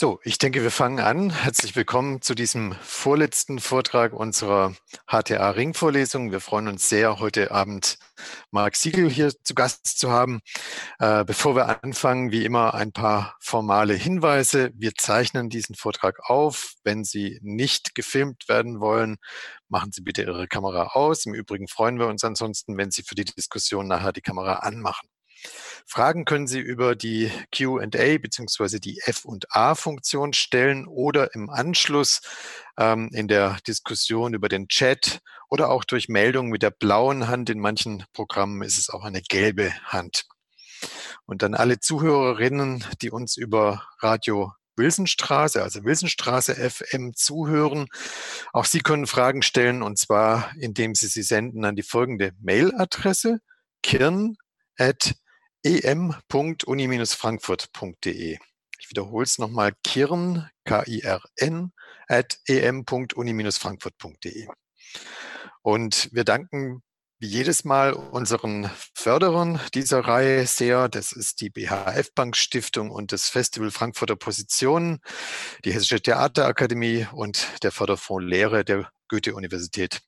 So, ich denke, wir fangen an. Herzlich willkommen zu diesem vorletzten Vortrag unserer HTA-Ring-Vorlesung. Wir freuen uns sehr, heute Abend Marc Siegel hier zu Gast zu haben. Äh, bevor wir anfangen, wie immer ein paar formale Hinweise. Wir zeichnen diesen Vortrag auf. Wenn Sie nicht gefilmt werden wollen, machen Sie bitte Ihre Kamera aus. Im Übrigen freuen wir uns ansonsten, wenn Sie für die Diskussion nachher die Kamera anmachen. Fragen können Sie über die Q&A bzw. die F&A-Funktion stellen oder im Anschluss ähm, in der Diskussion über den Chat oder auch durch Meldung mit der blauen Hand. In manchen Programmen ist es auch eine gelbe Hand. Und dann alle Zuhörerinnen, die uns über Radio Wilsonstraße, also Wilsonstraße FM zuhören. Auch Sie können Fragen stellen und zwar, indem Sie sie senden an die folgende Mailadresse kirn em.uni-frankfurt.de. Ich wiederhole es nochmal, kirn, K-I-R-N, at em.uni-frankfurt.de. Und wir danken wie jedes Mal unseren Förderern dieser Reihe sehr. Das ist die BHF Bank Stiftung und das Festival Frankfurter Positionen, die Hessische Theaterakademie und der Förderfonds Lehre der Goethe-Universität.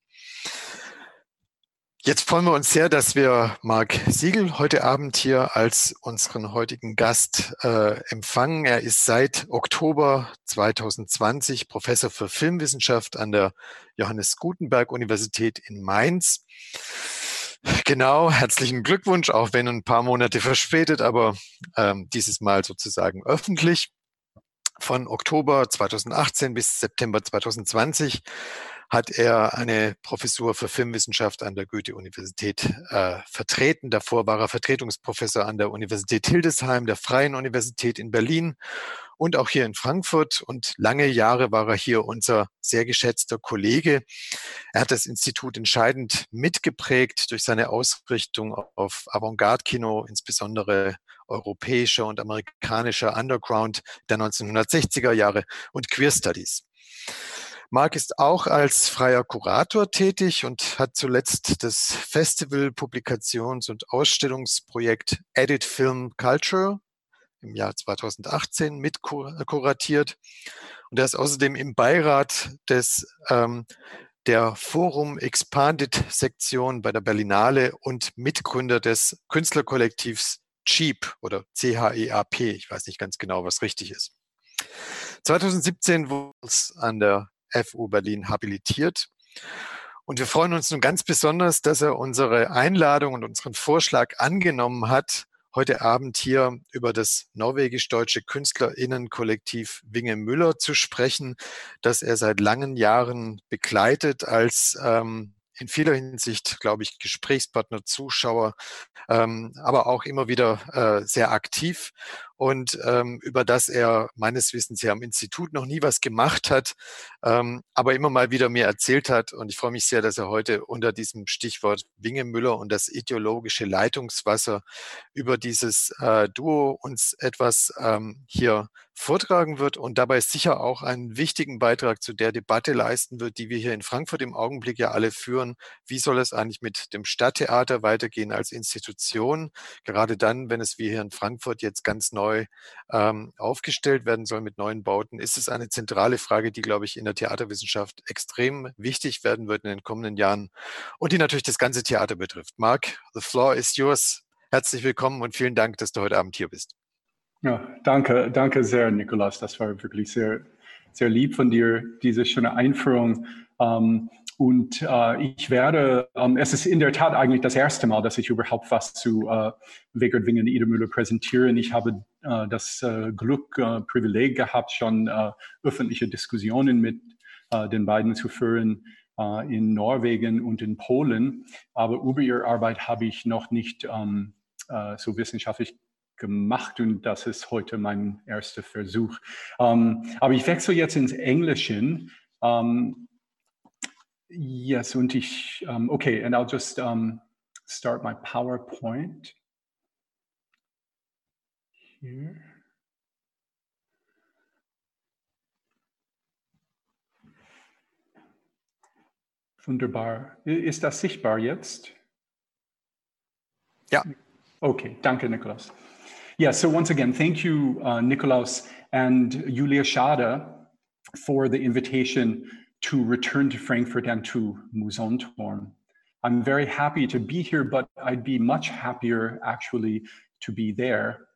Jetzt freuen wir uns sehr, dass wir Marc Siegel heute Abend hier als unseren heutigen Gast äh, empfangen. Er ist seit Oktober 2020 Professor für Filmwissenschaft an der Johannes Gutenberg Universität in Mainz. Genau, herzlichen Glückwunsch, auch wenn ein paar Monate verspätet, aber ähm, dieses Mal sozusagen öffentlich. Von Oktober 2018 bis September 2020 hat er eine Professur für Filmwissenschaft an der Goethe-Universität äh, vertreten. Davor war er Vertretungsprofessor an der Universität Hildesheim, der Freien Universität in Berlin und auch hier in Frankfurt. Und lange Jahre war er hier unser sehr geschätzter Kollege. Er hat das Institut entscheidend mitgeprägt durch seine Ausrichtung auf Avantgarde-Kino, insbesondere europäischer und amerikanischer Underground der 1960er Jahre und Queer Studies. Marc ist auch als freier Kurator tätig und hat zuletzt das Festival, Publikations- und Ausstellungsprojekt Edit Film Culture im Jahr 2018 mitkuratiert. Und er ist außerdem im Beirat des ähm, der Forum Expanded Sektion bei der Berlinale und Mitgründer des Künstlerkollektivs CHEAP oder C-H-E-A-P. Ich weiß nicht ganz genau, was richtig ist. 2017 wurde es an der FU Berlin habilitiert. Und wir freuen uns nun ganz besonders, dass er unsere Einladung und unseren Vorschlag angenommen hat, heute Abend hier über das norwegisch-deutsche Künstlerinnenkollektiv Winge Müller zu sprechen, das er seit langen Jahren begleitet als ähm, in vieler Hinsicht, glaube ich, Gesprächspartner, Zuschauer, ähm, aber auch immer wieder äh, sehr aktiv und ähm, über das er meines Wissens ja am Institut noch nie was gemacht hat, ähm, aber immer mal wieder mir erzählt hat. Und ich freue mich sehr, dass er heute unter diesem Stichwort Wingemüller und das ideologische Leitungswasser über dieses äh, Duo uns etwas ähm, hier vortragen wird und dabei sicher auch einen wichtigen Beitrag zu der Debatte leisten wird, die wir hier in Frankfurt im Augenblick ja alle führen. Wie soll es eigentlich mit dem Stadttheater weitergehen als Institution? Gerade dann, wenn es wie hier in Frankfurt jetzt ganz neu ähm, aufgestellt werden soll mit neuen Bauten, ist es eine zentrale Frage, die, glaube ich, in der Theaterwissenschaft extrem wichtig werden wird in den kommenden Jahren und die natürlich das ganze Theater betrifft. Marc, the floor is yours. Herzlich willkommen und vielen Dank, dass du heute Abend hier bist. Ja, danke, danke sehr, Nikolaus. Das war wirklich sehr, sehr lieb von dir, diese schöne Einführung. Ähm, und äh, ich werde, ähm, es ist in der Tat eigentlich das erste Mal, dass ich überhaupt was zu äh, Wegert Wingen Idemüller präsentiere. Ich habe äh, das äh, Glück, Privileg gehabt, schon öffentliche Diskussionen mit den beiden zu führen in Norwegen und in Polen. Aber über ihre Arbeit habe ich noch nicht ähm, äh, so wissenschaftlich gemacht und das ist heute mein erster Versuch. Ähm, aber ich wechsle jetzt ins Englische. Ähm, yes, und ich, um, okay, and I'll just start my PowerPoint here. Wunderbar. Ist das sichtbar jetzt? Ja. Okay, danke, Niklas. Yeah, so once again, thank you, uh, Nikolaus and Julia Schade for the invitation to return to Frankfurt and to Mousonturm. I'm very happy to be here, but I'd be much happier actually to be there.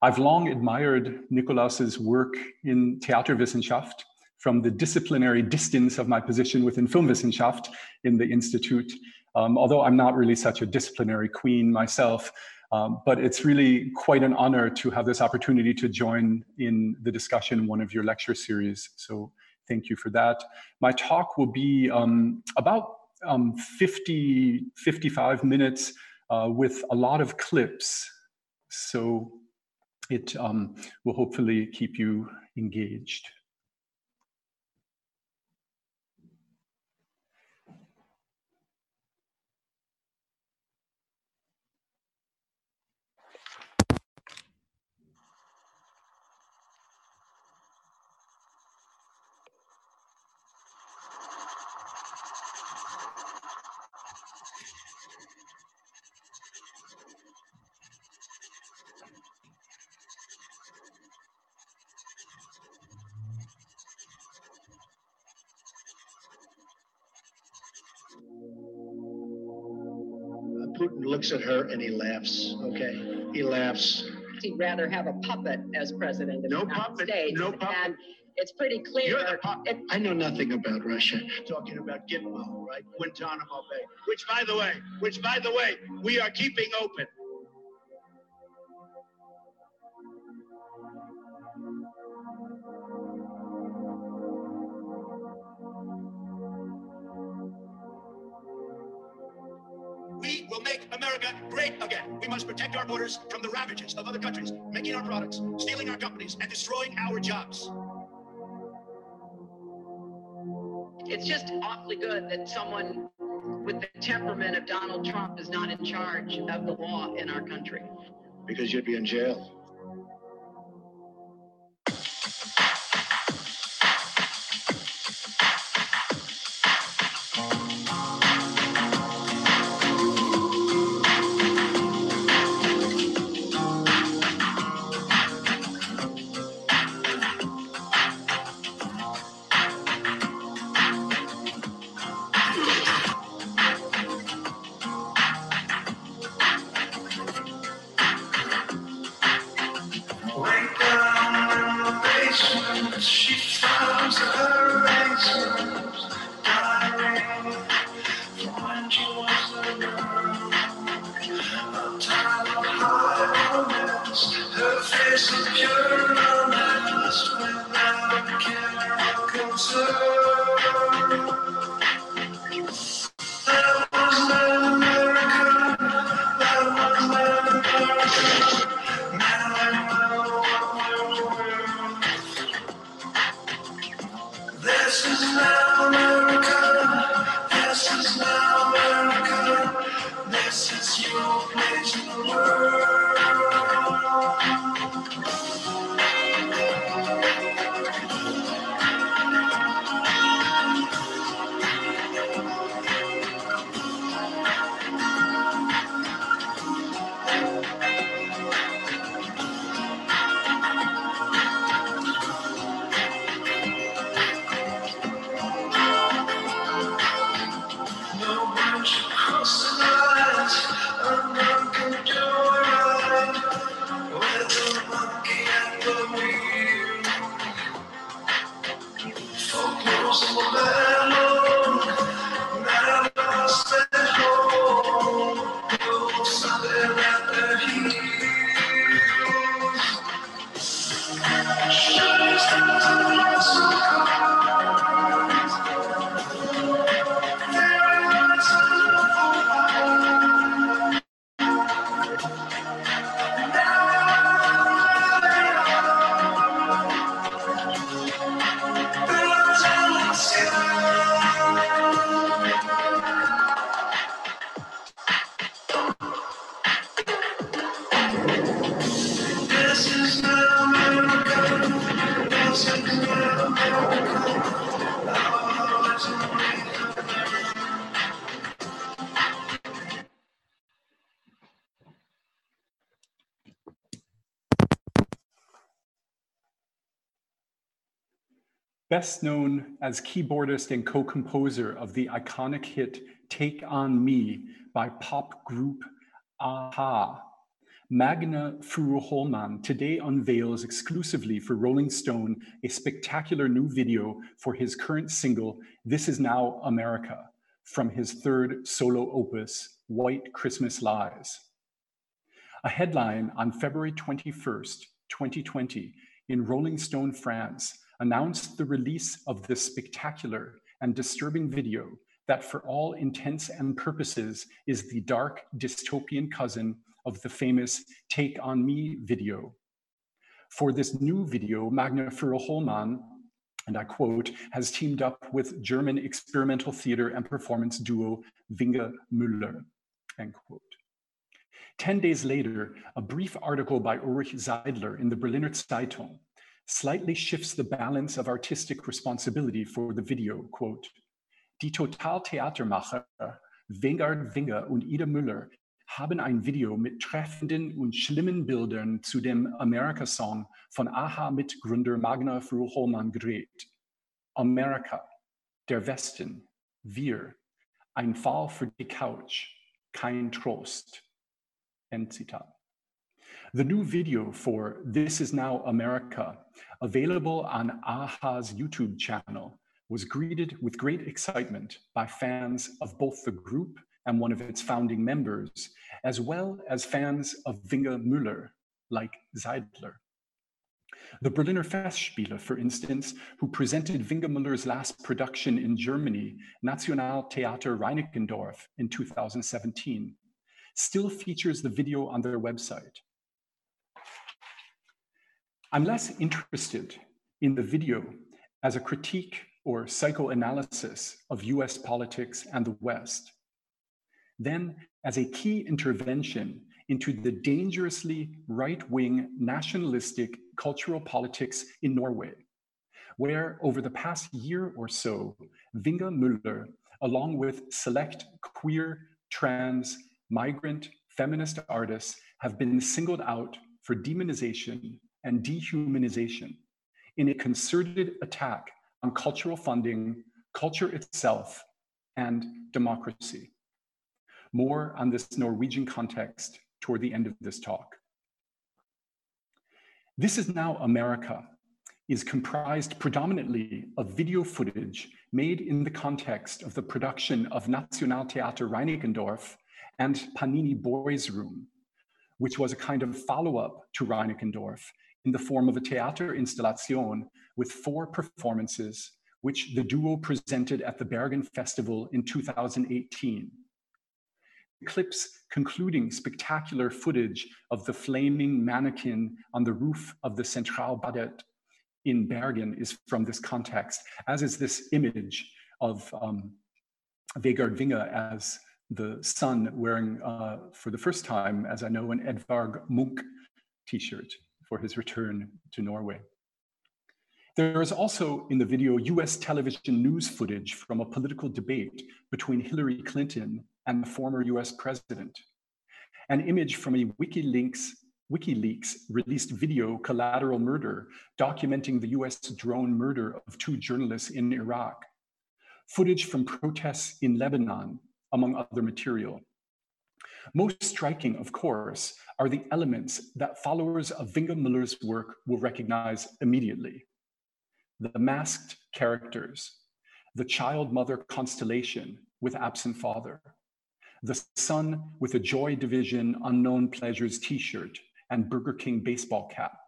I've long admired Nikolaus's work in Theaterwissenschaft from the disciplinary distance of my position within Filmwissenschaft in the Institute. Um, although I'm not really such a disciplinary queen myself, um, but it's really quite an honor to have this opportunity to join in the discussion one of your lecture series. So thank you for that. My talk will be um, about um, 50, 55 minutes uh, with a lot of clips. So it um, will hopefully keep you engaged. Looks at her and he laughs. Okay, he laughs. He'd rather have a puppet as president of No the United puppet, States. no puppet. And it's pretty clear. You're the puppet. I know nothing about Russia. Talking about Gitmo, right? Guantanamo Bay. Which, by the way, which, by the way, we are keeping open. Will make America great again. We must protect our borders from the ravages of other countries, making our products, stealing our companies, and destroying our jobs. It's just awfully good that someone with the temperament of Donald Trump is not in charge of the law in our country. Because you'd be in jail. Best known as keyboardist and co composer of the iconic hit Take On Me by pop group Aha Magne Furuholmen today unveils exclusively for Rolling Stone a spectacular new video for his current single, This Is Now America, from his third solo opus, White Christmas Lies. A headline on February 21st, 2020, in Rolling Stone France announced the release of this spectacular and disturbing video that, for all intents and purposes, is the dark dystopian cousin of the famous Take On Me video. For this new video, Magna Magne Furuholmen, and I quote, has teamed up with German experimental theater and performance duo Vinge Müller, end quote. 10 days later, a brief article by Ulrich Seidler in the Berliner Zeitung slightly shifts the balance of artistic responsibility for the video, quote, Die Totaltheatermacher Vegard Vinge und Ida Müller haben ein Video mit treffenden und schlimmen Bildern zu dem America-Song von AHA-Mitgründer Magne gedreht. America, der Westen, wir, ein Fall für die Couch, kein Trost. End Zitat. The new video for This Is Now America, available on AHA's YouTube channel, was greeted with great excitement by fans of both the group and one of its founding members, as well as fans of Vinge Müller, like Seidler. The Berliner Festspiele, for instance, who presented Vinge Müller's last production in Germany, Nationaltheater Reinickendorf, in 2017, still features the video on their website. I'm less interested in the video as a critique or psychoanalysis of US politics and the West then as a key intervention into the dangerously right wing nationalistic cultural politics in Norway, where over the past year or so, Vinge Müller, along with select queer, trans, migrant, feminist artists, have been singled out for demonization and dehumanization in a concerted attack on cultural funding, culture itself, and democracy. More on this Norwegian context toward the end of this talk. This is Now America is comprised predominantly of video footage made in the context of the production of Nationaltheater Reinickendorf and Panini Boys Room, which was a kind of follow-up to Reinickendorf in the form of a theater installation with four performances, which the duo presented at the Bergen Festival in 2018 clips concluding spectacular footage of the flaming mannequin on the roof of the Centralbadet in Bergen is from this context, as is this image of um, Vegard Vinge as the son wearing, uh, for the first time, as I know, an Edvard Munch t-shirt for his return to Norway. There is also in the video US television news footage from a political debate between Hillary Clinton and the former US president. An image from a WikiLeaks, WikiLeaks released video, Collateral Murder, documenting the US drone murder of two journalists in Iraq. Footage from protests in Lebanon, among other material. Most striking, of course, are the elements that followers of Vinge Müller's work will recognize immediately. The masked characters, the child mother constellation with absent father, the son with a Joy Division Unknown Pleasures t shirt and Burger King baseball cap.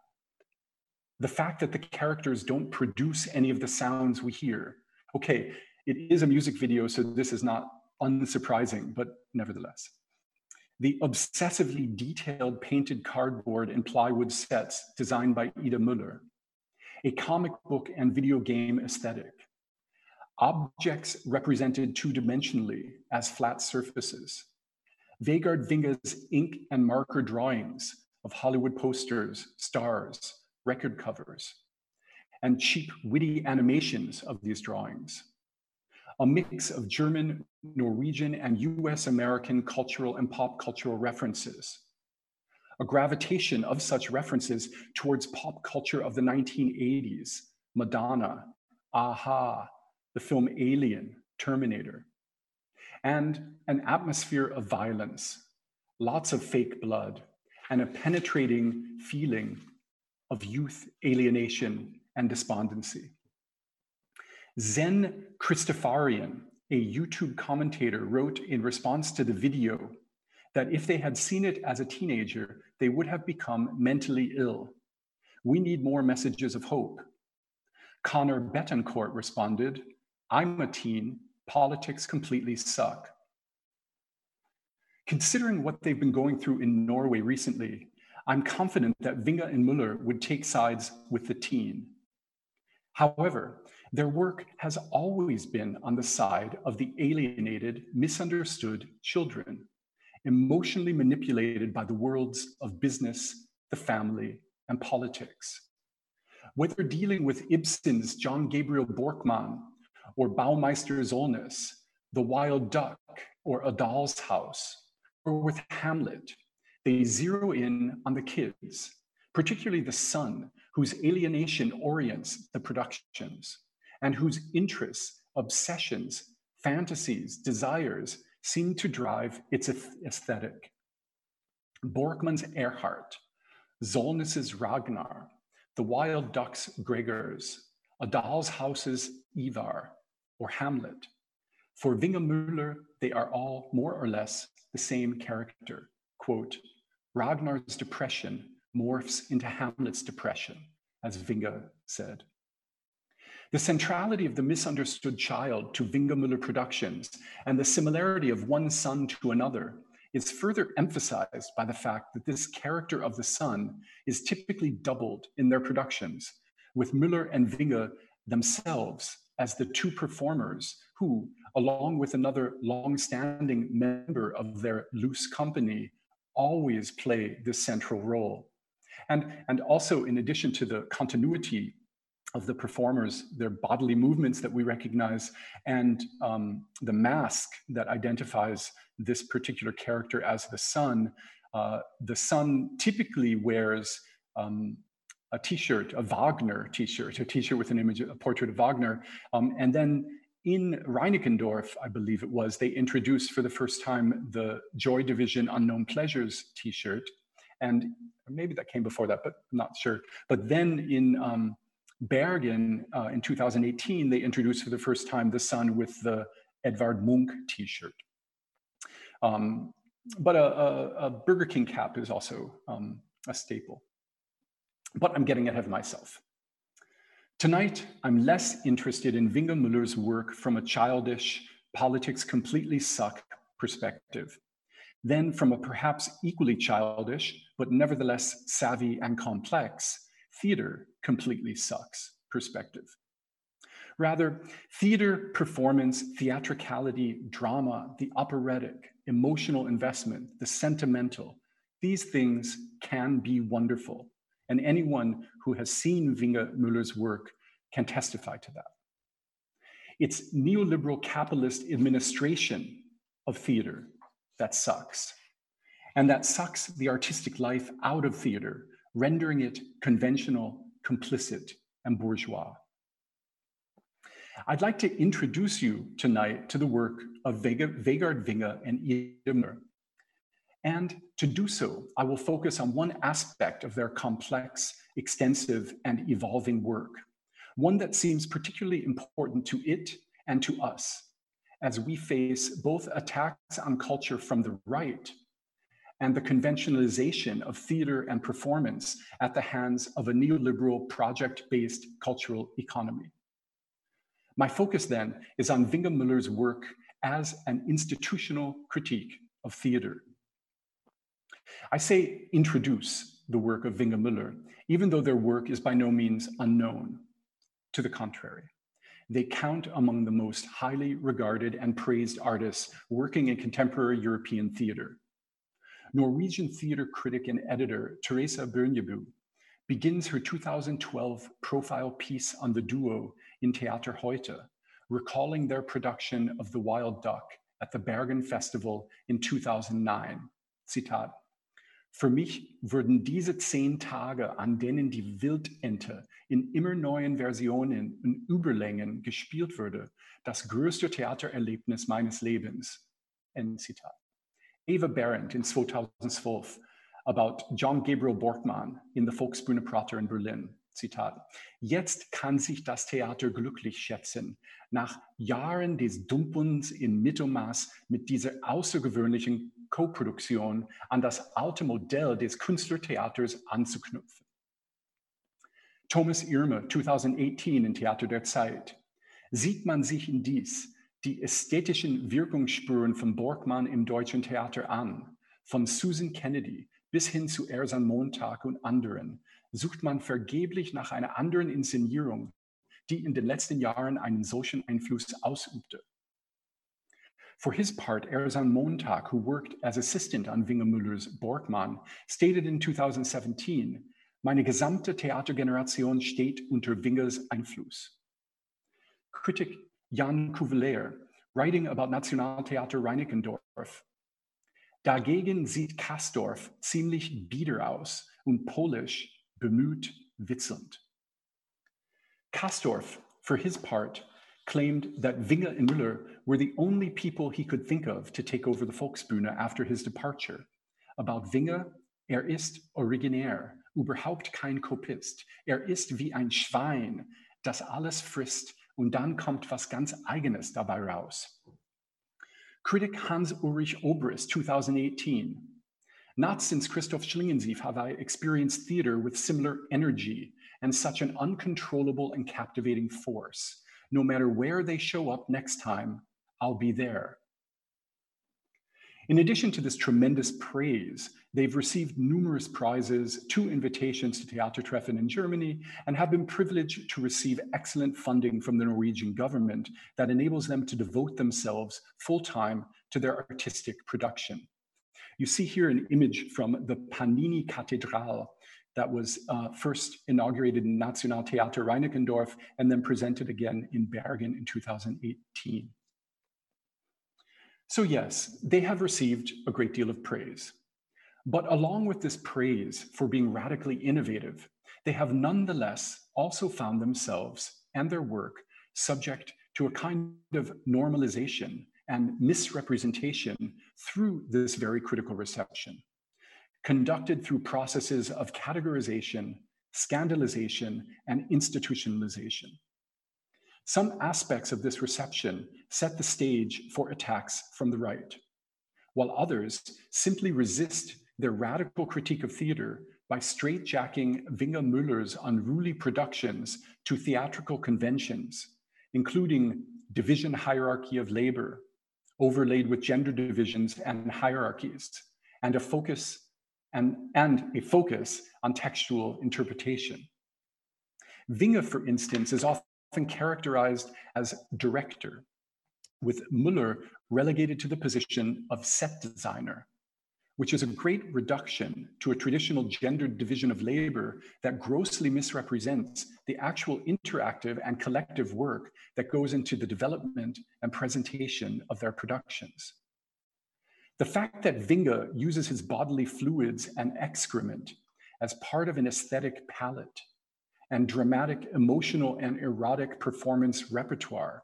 The fact that the characters don't produce any of the sounds we hear. Okay, it is a music video, so this is not unsurprising, but nevertheless. The obsessively detailed painted cardboard and plywood sets designed by Ida Müller. A comic book and video game aesthetic objects represented two-dimensionally as flat surfaces. Vegard Vinge's ink and marker drawings of Hollywood posters, stars, record covers, and cheap, witty animations of these drawings. A mix of German, Norwegian, and US American cultural and pop cultural references. A gravitation of such references towards pop culture of the 1980s, Madonna, Aha, the film Alien, Terminator, and an atmosphere of violence, lots of fake blood, and a penetrating feeling of youth alienation and despondency. Zen Christopharian, a YouTube commentator, wrote in response to the video that if they had seen it as a teenager, they would have become mentally ill. We need more messages of hope. Connor Betancourt responded, I'm a teen, politics completely suck. Considering what they've been going through in Norway recently, I'm confident that Vinge and Muller would take sides with the teen. However, their work has always been on the side of the alienated, misunderstood children, emotionally manipulated by the worlds of business, the family, and politics. Whether dealing with Ibsen's John Gabriel Borkman or Baumeister Solness, The Wild Duck, or A Doll's House, or with Hamlet, they zero in on the kids, particularly the son, whose alienation orients the productions, and whose interests, obsessions, fantasies, desires seem to drive its aesthetic. Borkman's Erhardt, Solness's Ragnar, The Wild Duck's Gregers, A Doll's House's Ivar, or Hamlet. For Vinge Müller, they are all more or less the same character. Quote, Ragnar's depression morphs into Hamlet's depression, as Vinge said. The centrality of the misunderstood child to Vinge Müller Productions and the similarity of one son to another is further emphasized by the fact that this character of the son is typically doubled in their productions, with Müller and Vinge themselves as the two performers who, along with another long-standing member of their loose company, always play this central role. And, and also, in addition to the continuity of the performers, their bodily movements that we recognize, and um, the mask that identifies this particular character as the son. Uh, the son typically wears um, a t-shirt, a Wagner t-shirt, a t-shirt with an image, a portrait of Wagner. Um, and then in Reinickendorf, I believe it was, they introduced for the first time the Joy Division Unknown Pleasures t-shirt. And maybe that came before that, but I'm not sure. But then in um, Bergen uh, in 2018, they introduced for the first time the son with the Edvard Munch t-shirt. Um, but a, a, a, Burger King cap is also um, a staple. But I'm getting ahead of myself. Tonight, I'm less interested in Vinge Müller's work from a childish, politics completely suck perspective than from a perhaps equally childish, but nevertheless savvy and complex, theater completely sucks perspective. Rather, theater, performance, theatricality, drama, the operatic, emotional investment, the sentimental, these things can be wonderful. And anyone who has seen Vinge Müller's work can testify to that. It's neoliberal capitalist administration of theater that sucks. And that sucks the artistic life out of theater rendering it conventional, complicit, and bourgeois. I'd like to introduce you tonight to the work of Vega, Vegard Vinge and Idemner. And to do so, I will focus on one aspect of their complex, extensive, and evolving work, one that seems particularly important to it and to us as we face both attacks on culture from the right and the conventionalization of theater and performance at the hands of a neoliberal project-based cultural economy. My focus then is on Vinge Müller's work as an institutional critique of theater. I say introduce the work of Vinge Müller, even though their work is by no means unknown. To the contrary, they count among the most highly regarded and praised artists working in contemporary European theater. Norwegian theater critic and editor Therese Bjørneboe begins her 2012 profile piece on the duo in Theater Heute, recalling their production of The Wild Duck at the Bergen Festival in 2009. Citat, Für mich würden diese zehn Tage, an denen die Wildente in immer neuen Versionen und Überlängen gespielt würde, das größte Theatererlebnis meines Lebens. End. Eva Berendt in 2012 about John Gabriel Borkmann in the Volksbühne Prater in Berlin. Zitat. Jetzt kann sich das Theater glücklich schätzen, nach Jahren des Dumpens in Mittelmaß mit dieser außergewöhnlichen Co-Produktion an das alte Modell des Künstlertheaters anzuknüpfen. Thomas Irme, 2018 in Theater der Zeit. Sieht man sich in dies die ästhetischen Wirkungsspuren von Borkmann im deutschen Theater an, von Susan Kennedy bis hin zu Ersan Montag und anderen, sucht man vergeblich nach einer anderen Inszenierung, die in den letzten Jahren einen solchen Einfluss ausübte. For his part, Ersan Mondtag, who worked as assistant on Vinge Müller's Borkmann, stated in 2017, meine gesamte Theatergeneration steht unter Vinges Einfluss. Critic Jan Küveler, writing about Nationaltheater Reinickendorf, dagegen sieht Castorf ziemlich bieder aus und polisch bemüht, witzelnd. Castorf, for his part, claimed that Vinge and Müller were the only people he could think of to take over the Volksbühne after his departure. About Vinge, er ist originär, überhaupt kein Kopist. Er ist wie ein Schwein, das alles frisst und dann kommt was ganz Eigenes dabei raus. Critic Hans Ulrich Obrist, 2018, Not since Christoph Schlingensief have I experienced theater with similar energy and such an uncontrollable and captivating force. No matter where they show up next time, I'll be there. In addition to this tremendous praise, they've received numerous prizes, two invitations to Theatertreffen in Germany, and have been privileged to receive excellent funding from the Norwegian government that enables them to devote themselves full time to their artistic production. You see here an image from the Panini Cathedral that was uh, first inaugurated in Nationaltheater Reinickendorf and then presented again in Bergen in 2018. So yes, they have received a great deal of praise. But along with this praise for being radically innovative, they have nonetheless also found themselves and their work subject to a kind of normalization and misrepresentation through this very critical reception, conducted through processes of categorization, scandalization, and institutionalization. Some aspects of this reception set the stage for attacks from the right, while others simply resist their radical critique of theater by straitjacking Vinge Müller's unruly productions to theatrical conventions, including division hierarchy of labor, overlaid with gender divisions and hierarchies, and a focus and, and a focus on textual interpretation. Vinge, for instance, is often characterized as director, with Müller relegated to the position of set designer, which is a great reduction to a traditional gendered division of labor that grossly misrepresents the actual interactive and collective work that goes into the development and presentation of their productions. The fact that Vinge uses his bodily fluids and excrement as part of an aesthetic palette and dramatic, emotional, and erotic performance repertoire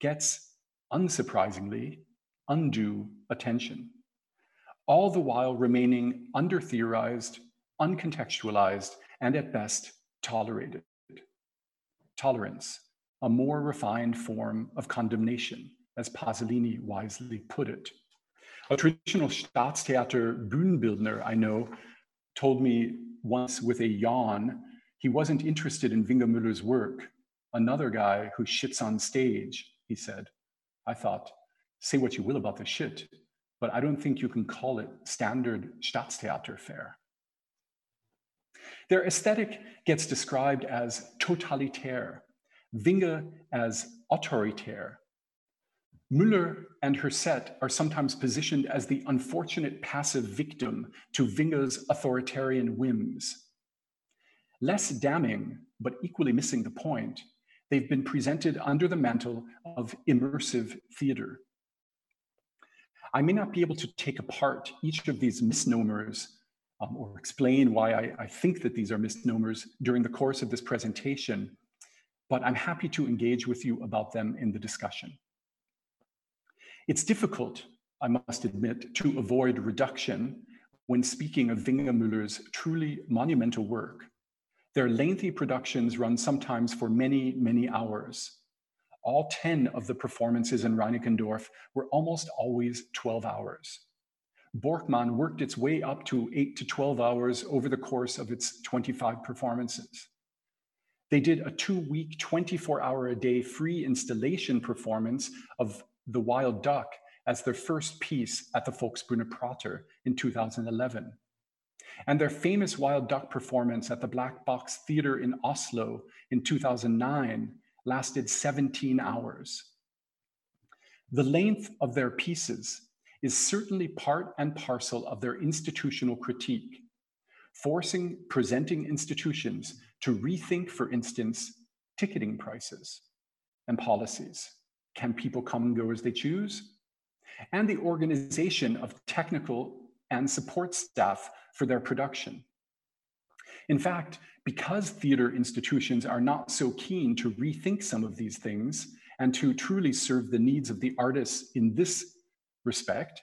gets, unsurprisingly, undue attention all the while remaining under theorized, uncontextualized, and at best tolerated. Tolerance, a more refined form of condemnation, as Pasolini wisely put it. A traditional Staatstheater Bühnenbildner I know told me once with a yawn he wasn't interested in Vinge Müller's work. Another guy who shits on stage, he said. I thought, say what you will about the shit, but I don't think you can call it standard Staatstheater fare. Their aesthetic gets described as totalitaire, Vinge as autoritaire. Müller and her set are sometimes positioned as the unfortunate passive victim to Vinge's authoritarian whims. Less damning, but equally missing the point, they've been presented under the mantle of immersive theater. I may not be able to take apart each of these misnomers um, or explain why I, I think that these are misnomers during the course of this presentation, but I'm happy to engage with you about them in the discussion. It's difficult, I must admit, to avoid reduction when speaking of Vinge Müller's truly monumental work. Their lengthy productions run sometimes for many, many hours. All 10 of the performances in Reinickendorf were almost always 12 hours. Borkmann worked its way up to 8 to 12 hours over the course of its 25 performances. They did a two week, 24 hour a day free installation performance of The Wild Duck as their first piece at the Volksbühne Prater in 2011. And their famous Wild Duck performance at the Black Box Theatre in Oslo in 2009 lasted 17 hours. The length of their pieces is certainly part and parcel of their institutional critique, forcing presenting institutions to rethink, for instance, ticketing prices and policies. Can people come and go as they choose? And the organization of technical and support staff for their production. In fact, because theater institutions are not so keen to rethink some of these things and to truly serve the needs of the artists in this respect,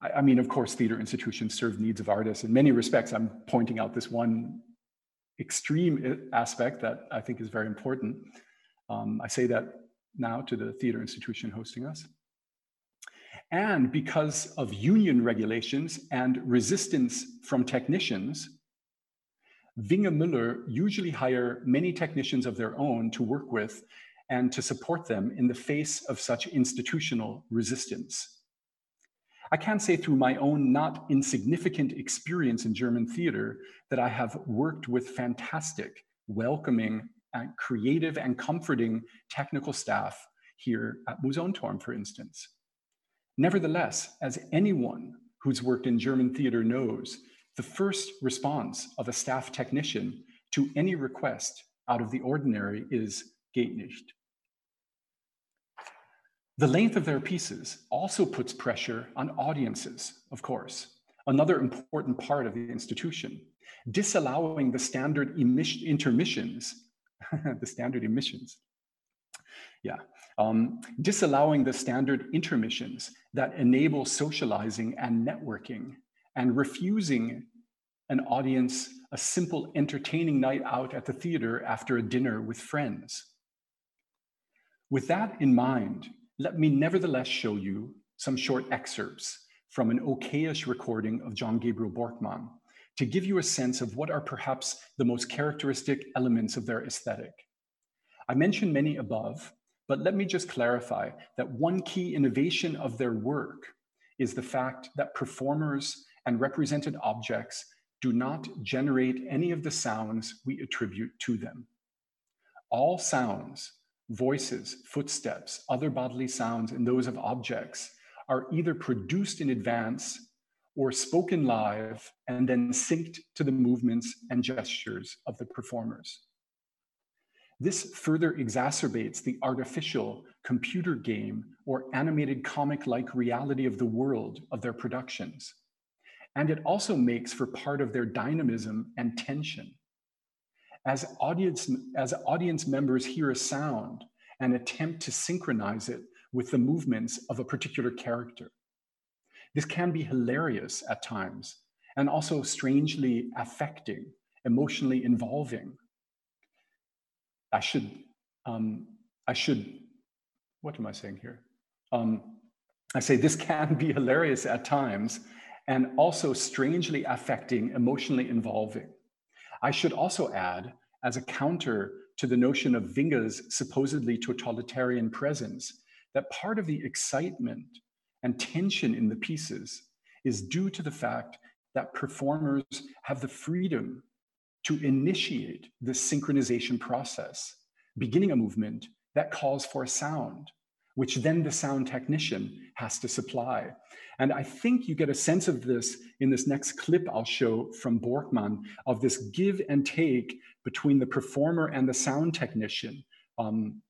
I, mean, of course, theater institutions serve needs of artists. In many respects, I'm pointing out this one extreme aspect that I think is very important. Um, I say that now to the theater institution hosting us. And because of union regulations and resistance from technicians, Vinge Müller usually hire many technicians of their own to work with and to support them in the face of such institutional resistance. I can say through my own not insignificant experience in German theater that I have worked with fantastic, welcoming, and creative and comforting technical staff here at Mousonturm, for instance. Nevertheless, as anyone who's worked in German theater knows, the first response of a staff technician to any request out of the ordinary is geht nicht. The length of their pieces also puts pressure on audiences, of course, another important part of the institution, disallowing the standard intermissions, the standard emissions. Yeah, um, disallowing the standard intermissions that enable socializing and networking, and refusing an audience a simple entertaining night out at the theater after a dinner with friends. With that in mind, let me nevertheless show you some short excerpts from an okayish recording of John Gabriel Borkmann to give you a sense of what are perhaps the most characteristic elements of their aesthetic. I mentioned many above, but let me just clarify that one key innovation of their work is the fact that performers and represented objects do not generate any of the sounds we attribute to them. All sounds, voices, footsteps, other bodily sounds, and those of objects are either produced in advance or spoken live and then synced to the movements and gestures of the performers. This further exacerbates the artificial computer game or animated comic like reality of the world of their productions. And it also makes for part of their dynamism and tension. As audience, as audience members hear a sound and attempt to synchronize it with the movements of a particular character. This can be hilarious at times and also strangely affecting, emotionally involving I should, um, I should, what am I saying here? Um, I say this can be hilarious at times and also strangely affecting, emotionally involving. I should also add, as a counter to the notion of Vinge's supposedly totalitarian presence, that part of the excitement and tension in the pieces is due to the fact that performers have the freedom to initiate the synchronization process, beginning a movement that calls for a sound, which then the sound technician has to supply. And I think you get a sense of this in this next clip I'll show from Borkman of this give and take between the performer and the sound technician. Um,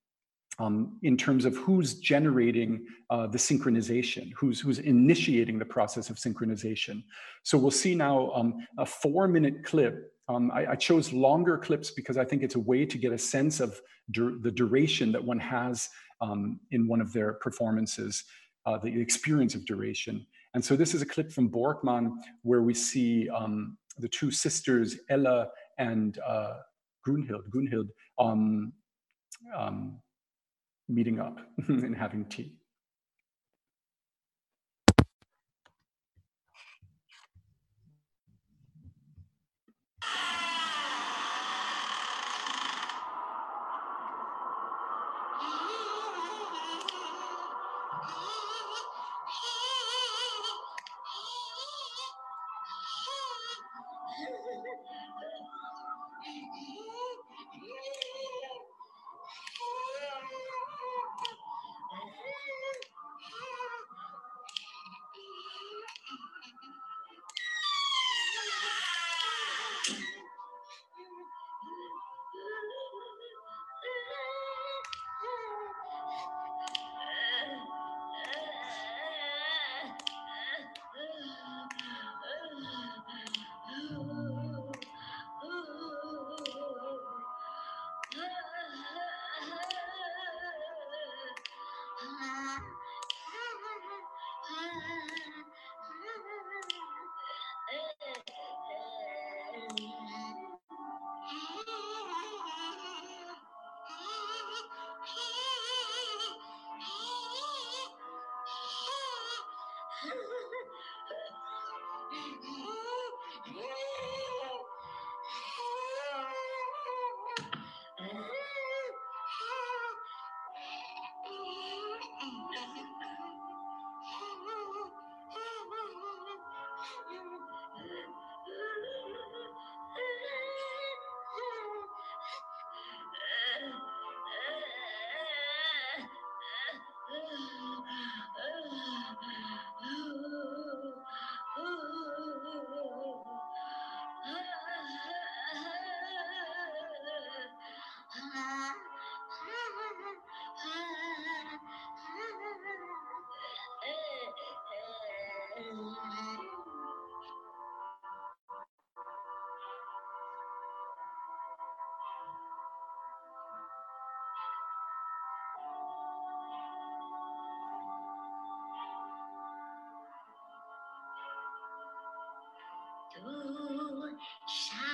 um, in terms of who's generating uh, the synchronization, who's, who's initiating the process of synchronization. So we'll see now um, a four minute clip. Um, I, I, chose longer clips because I think it's a way to get a sense of dur the duration that one has um, in one of their performances, uh, the experience of duration. And so this is a clip from Borkman where we see um, the two sisters, Ella and uh, Gunhild um, um, meeting up and having tea. Scheinst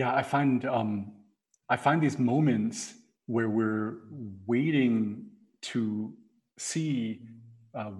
Yeah, I find um, I find these moments where we're waiting to see uh,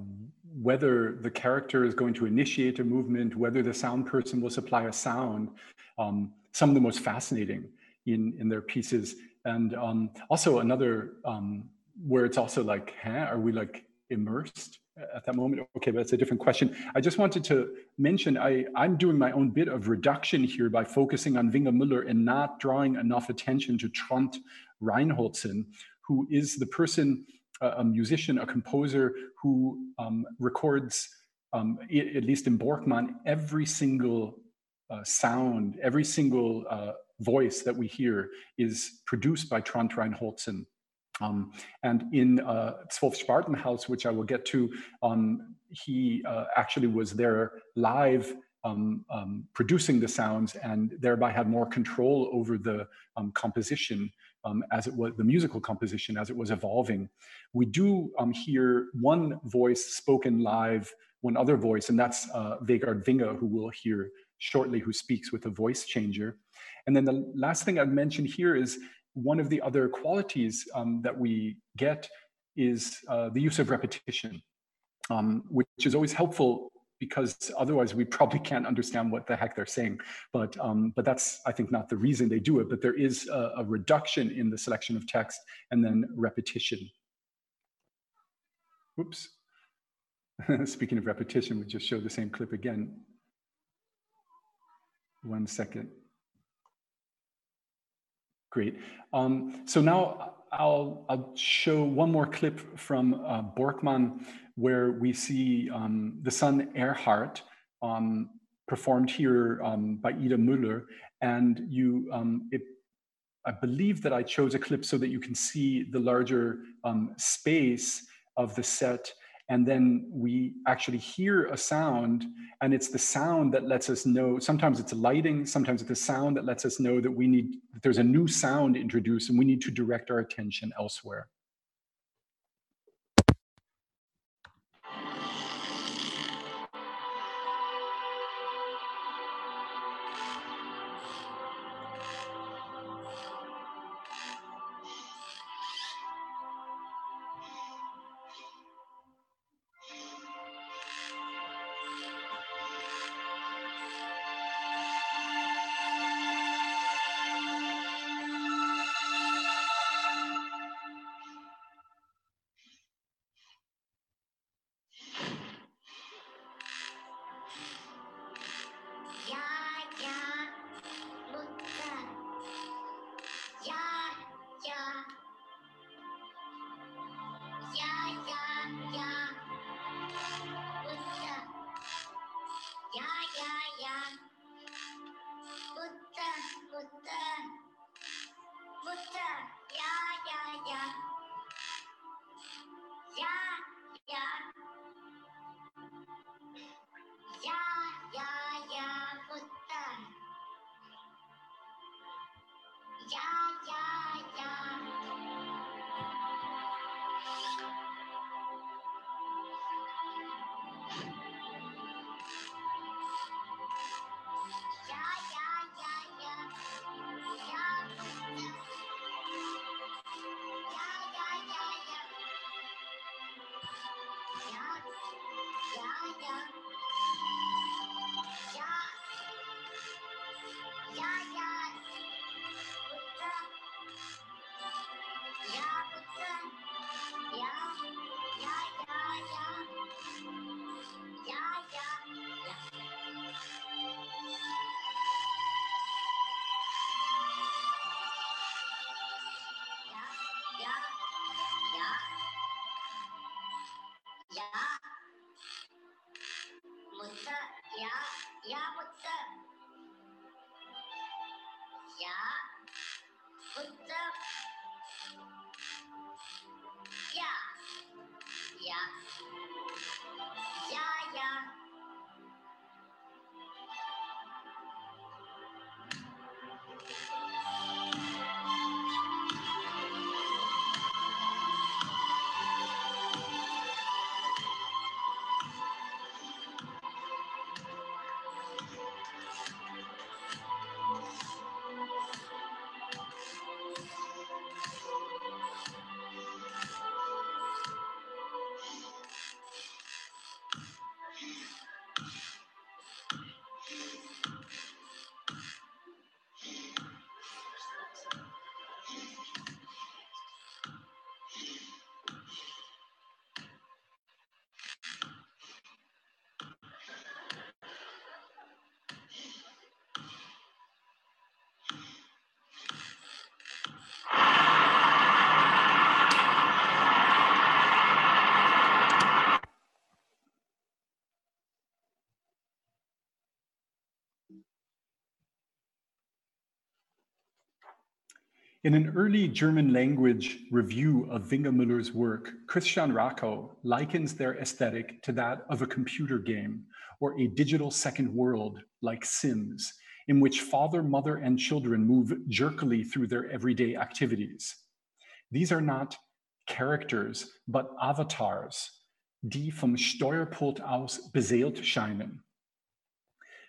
whether the character is going to initiate a movement, whether the sound person will supply a sound, um, some of the most fascinating in in their pieces, and um, also another um, where it's also like, huh, are we like immersed at that moment? Okay, but that's a different question. I just wanted to mention I, I'm doing my own bit of reduction here by focusing on Vinge Müller and not drawing enough attention to Trond Reinholdsen, who is the person, a musician, a composer who um, records, um, at least in Borkman, every single uh, sound, every single uh, voice that we hear is produced by Trond Reinholdsen. Um, and in uh, Zwölf which I will get to, um, he uh, actually was there live um, um, producing the sounds and thereby had more control over the um, composition um, as it was, the musical composition as it was evolving. We do hear one voice spoken live, one other voice, and that's uh, Vegard Vinge, who we'll hear shortly, who speaks with a voice changer. And then the last thing I'd mention here is one of the other qualities um, that we get is uh, the use of repetition, um, which is always helpful because otherwise we probably can't understand what the heck they're saying. But um, but that's I think not the reason they do it. But there is a, a reduction in the selection of text and then repetition. Oops. Speaking of repetition, we just show the same clip again. One second. Great. Um, so now I'll, I'll, show one more clip from uh, Borkman where we see um, the son Erhard um, performed here um, by Ida Müller. And you, um, it, I believe that I chose a clip so that you can see the larger um, space of the set and then we actually hear a sound and it's the sound that lets us know sometimes it's lighting sometimes it's a sound that lets us know that we need that there's a new sound introduced and we need to direct our attention elsewhere 新娘 In an early German language review of Vinge Müller's work, Christian Rakow likens their aesthetic to that of a computer game or a digital second world like Sims, in which father, mother, and children move jerkily through their everyday activities. These are not characters, but avatars, die vom Steuerpult aus beseelt scheinen.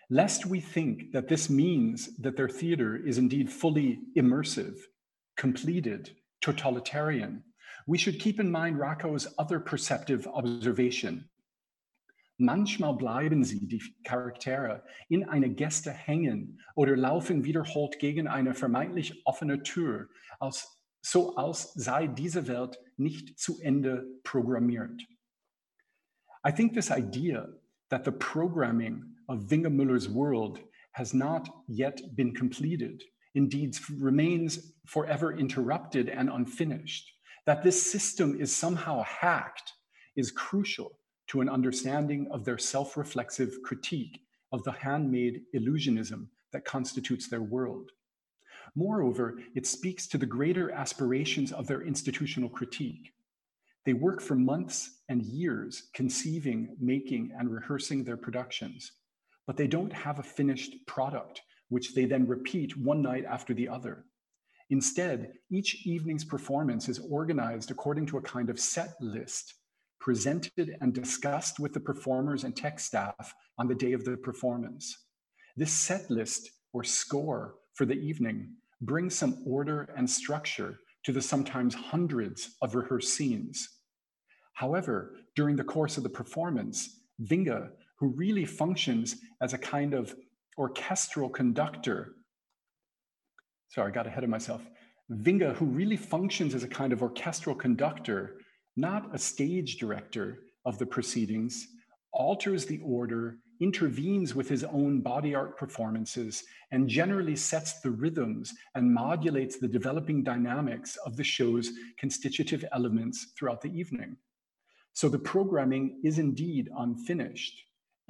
Lest we think that this means that their theater is indeed fully immersive, completed, totalitarian, we should keep in mind Rakow's other perceptive observation. Manchmal bleiben sie, die Charaktere, in eine Geste hängen oder laufen wiederholt gegen eine vermeintlich offene Tür, als, so als sei diese Welt nicht zu Ende programmiert. I think this idea that the programming of Vinge Müller's world has not yet been completed, indeed remains forever interrupted and unfinished, that this system is somehow hacked is crucial to an understanding of their self reflexive critique of the handmade illusionism that constitutes their world. Moreover, it speaks to the greater aspirations of their institutional critique. They work for months and years conceiving, making, and rehearsing their productions, but they don't have a finished product, which they then repeat one night after the other. Instead, each evening's performance is organized according to a kind of set list, presented and discussed with the performers and tech staff on the day of the performance. This set list or score for the evening brings some order and structure to the sometimes hundreds of rehearsed scenes. However, during the course of the performance, Vinge, who really functions as a kind of orchestral conductor, sorry, I got ahead of myself. Vinge, who really functions as a kind of orchestral conductor, not a stage director of the proceedings, alters the order, intervenes with his own body art performances, and generally sets the rhythms and modulates the developing dynamics of the show's constitutive elements throughout the evening. So the programming is indeed unfinished.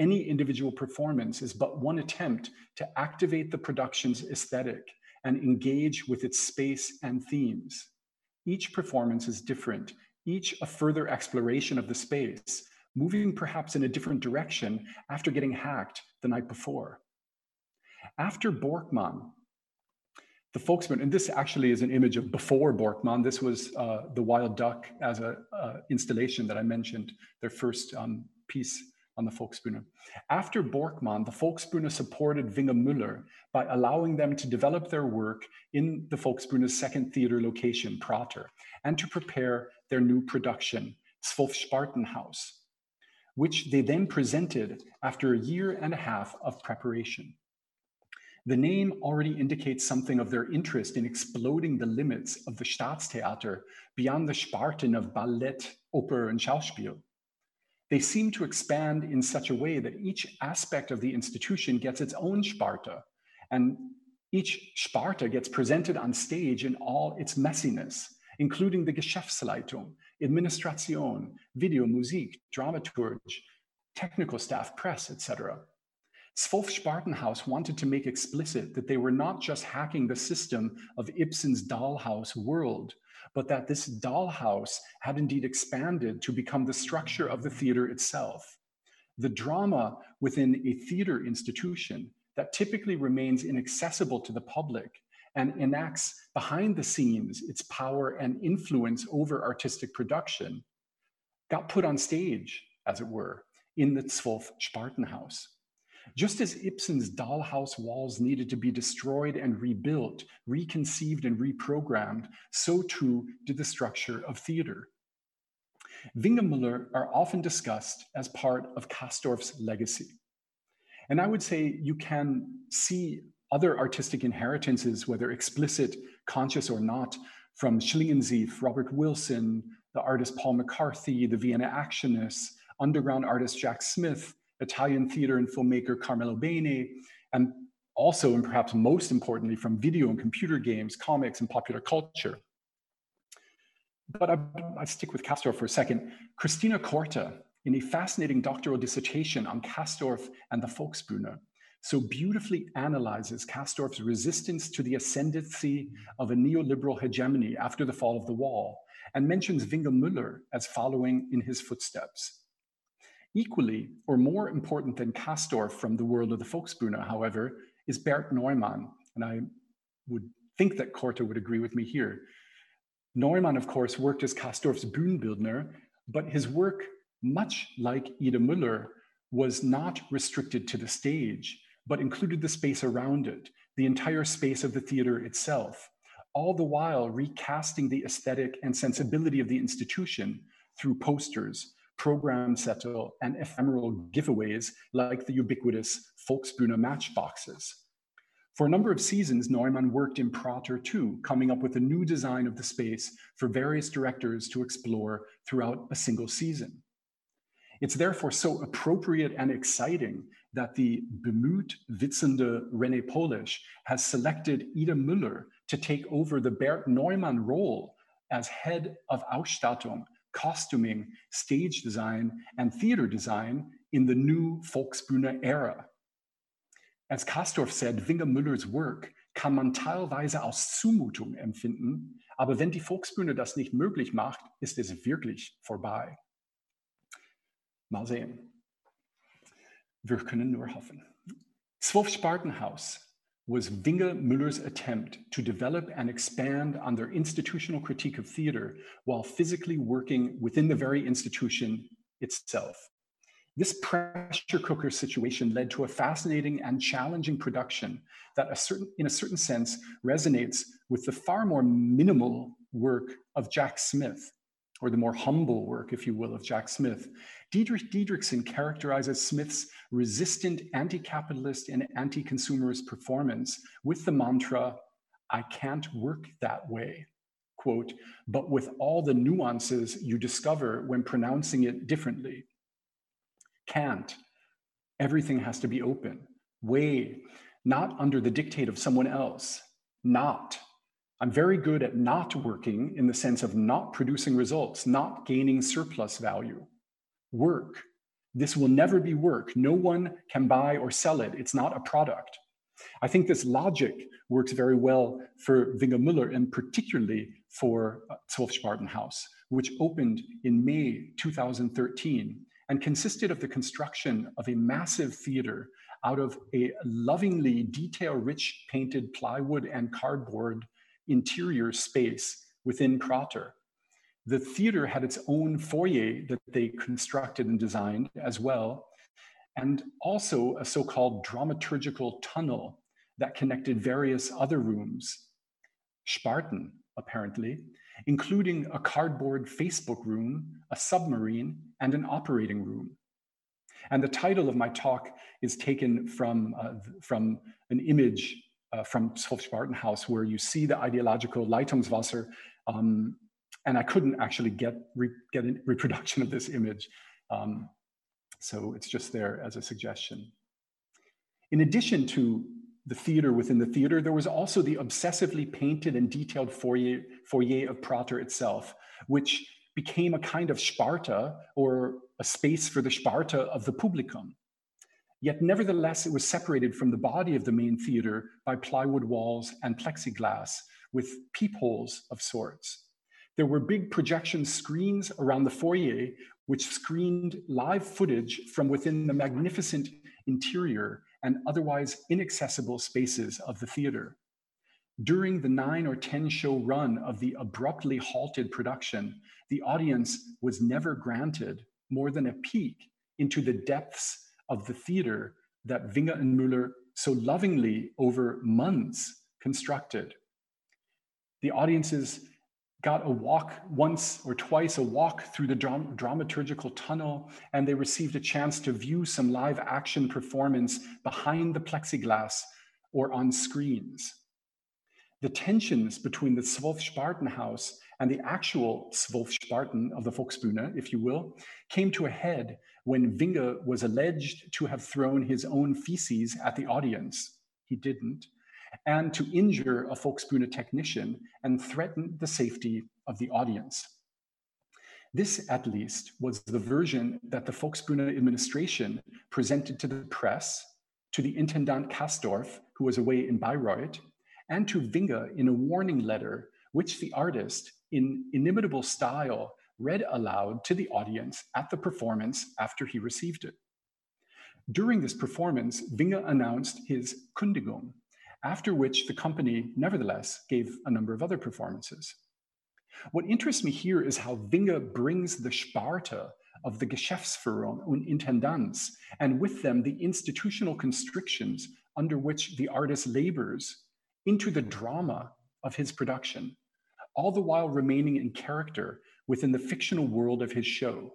Any individual performance is but one attempt to activate the production's aesthetic and engage with its space and themes. Each performance is different, each a further exploration of the space, moving perhaps in a different direction after getting hacked the night before. After Borkman, the folksman, and this actually is an image of before Borkman. This was uh, the Wild Duck as an uh, installation that I mentioned, their first um, piece on the Volksbühne. After Borkman, the Volksbühne supported Vinge Müller by allowing them to develop their work in the Volksbühne's second theater location, Prater, and to prepare their new production, Zwölf Spartenhaus, which they then presented after a year and a half of preparation. The name already indicates something of their interest in exploding the limits of the Staatstheater beyond the Sparten of ballet, opera, and Schauspiel. They seem to expand in such a way that each aspect of the institution gets its own Sparta. and each Sparta gets presented on stage in all its messiness, including the Geschäftsleitung, Administration, Video, Musik, Dramaturge, technical staff, press, etc. Zwölf Spartenhaus wanted to make explicit that they were not just hacking the system of Ibsen's dollhouse world, but that this dollhouse had indeed expanded to become the structure of the theater itself. The drama within a theater institution that typically remains inaccessible to the public and enacts behind the scenes its power and influence over artistic production got put on stage, as it were, in the Zwölf Spartenhaus. Just as Ibsen's dollhouse walls needed to be destroyed and rebuilt, reconceived and reprogrammed, so too did the structure of theater. Vinge Müller are often discussed as part of Castorf's legacy. And I would say you can see other artistic inheritances, whether explicit, conscious, or not, from Schlingensief, Robert Wilson, the artist Paul McCarthy, the Vienna Actionists, underground artist Jack Smith, Italian theater and filmmaker Carmelo Bene, and also, and perhaps most importantly, from video and computer games, comics, and popular culture. But I, I stick with Castorf for a second. Christina Korte, in a fascinating doctoral dissertation on Castorf and the Volksbühne, so beautifully analyzes Castorf's resistance to the ascendancy of a neoliberal hegemony after the fall of the wall and mentions Vinge Müller as following in his footsteps. Equally, or more important than Castorf from the world of the Volksbühne, however, is Bert Neumann. And I would think that Korte would agree with me here. Neumann, of course, worked as Castorf's Bühnenbildner, but his work, much like Ida Müller, was not restricted to the stage, but included the space around it, the entire space of the theater itself, all the while recasting the aesthetic and sensibility of the institution through posters, Programmzettel, and ephemeral giveaways like the ubiquitous Volksbühne matchboxes. For a number of seasons, Neumann worked in Prater too, coming up with a new design of the space for various directors to explore throughout a single season. It's therefore so appropriate and exciting that the bemüht witzende René Pollesch has selected Ida Müller to take over the Bert Neumann role as head of Ausstattung, costuming, stage design, and theater design in the new Volksbühne era. As Castorf said, Winge Müllers Work kann man teilweise aus Zumutung empfinden, aber wenn die Volksbühne das nicht möglich macht, ist es wirklich vorbei. Mal sehen. Wir können nur hoffen. Zwölf Spartenhaus was Vinge Müller's attempt to develop and expand on their institutional critique of theater while physically working within the very institution itself. This pressure cooker situation led to a fascinating and challenging production that, a certain, in a certain sense, resonates with the far more minimal work of Jack Smith, or the more humble work, if you will, of Jack Smith. Diedrich Diederichsen characterizes Smith's resistant anti capitalist and anti consumerist performance with the mantra, I can't work that way. Quote, but with all the nuances you discover when pronouncing it differently. Can't. Everything has to be open. Way, not under the dictate of someone else. Not. I'm very good at not working in the sense of not producing results, not gaining surplus value. Work. This will never be work. No one can buy or sell it. It's not a product. I think this logic works very well for Vinge Müller and particularly for uh, Zwölf Spartenhaus, which opened in May 2013 and consisted of the construction of a massive theater out of a lovingly detail rich painted plywood and cardboard interior space within Prater. The theater had its own foyer that they constructed and designed as well, and also a so called dramaturgical tunnel that connected various other rooms. Spartan, apparently, including a cardboard Facebook room, a submarine, and an operating room. And the title of my talk is taken from, uh, from an image uh, from Spartenhaus where you see the ideological Leitungswasser. Um, and I couldn't actually get, re get a reproduction of this image. Um, so it's just there as a suggestion. In addition to the theater within the theater, there was also the obsessively painted and detailed foyer, foyer of Prater itself, which became a kind of Sparta or a space for the Sparta of the publicum. Yet, nevertheless, it was separated from the body of the main theater by plywood walls and plexiglass with peepholes of sorts. There were big projection screens around the foyer, which screened live footage from within the magnificent interior and otherwise inaccessible spaces of the theater. During the nine or 10 show run of the abruptly halted production, the audience was never granted more than a peek into the depths of the theater that Vinge and Müller so lovingly over months constructed. The audiences got a walk once or twice, a walk through the dram- dramaturgical tunnel, and they received a chance to view some live action performance behind the plexiglass or on screens. The tensions between the Zwölf Spartenhaus and the actual Zwölf Sparten of the Volksbühne, if you will, came to a head when Vinge was alleged to have thrown his own feces at the audience. He didn't and to injure a Volksbühne technician and threaten the safety of the audience. This, at least, was the version that the Volksbühne administration presented to the press to the Intendant Castorf, who was away in Bayreuth, and to Vinge in a warning letter, which the artist, in inimitable style, read aloud to the audience at the performance after he received it. During this performance, Vinge announced his Kündigung, after which the company nevertheless gave a number of other performances. What interests me here is how Vinge brings the Sparte of the Geschäftsführung und Intendanz, and with them the institutional constrictions under which the artist labors, into the drama of his production, all the while remaining in character within the fictional world of his show.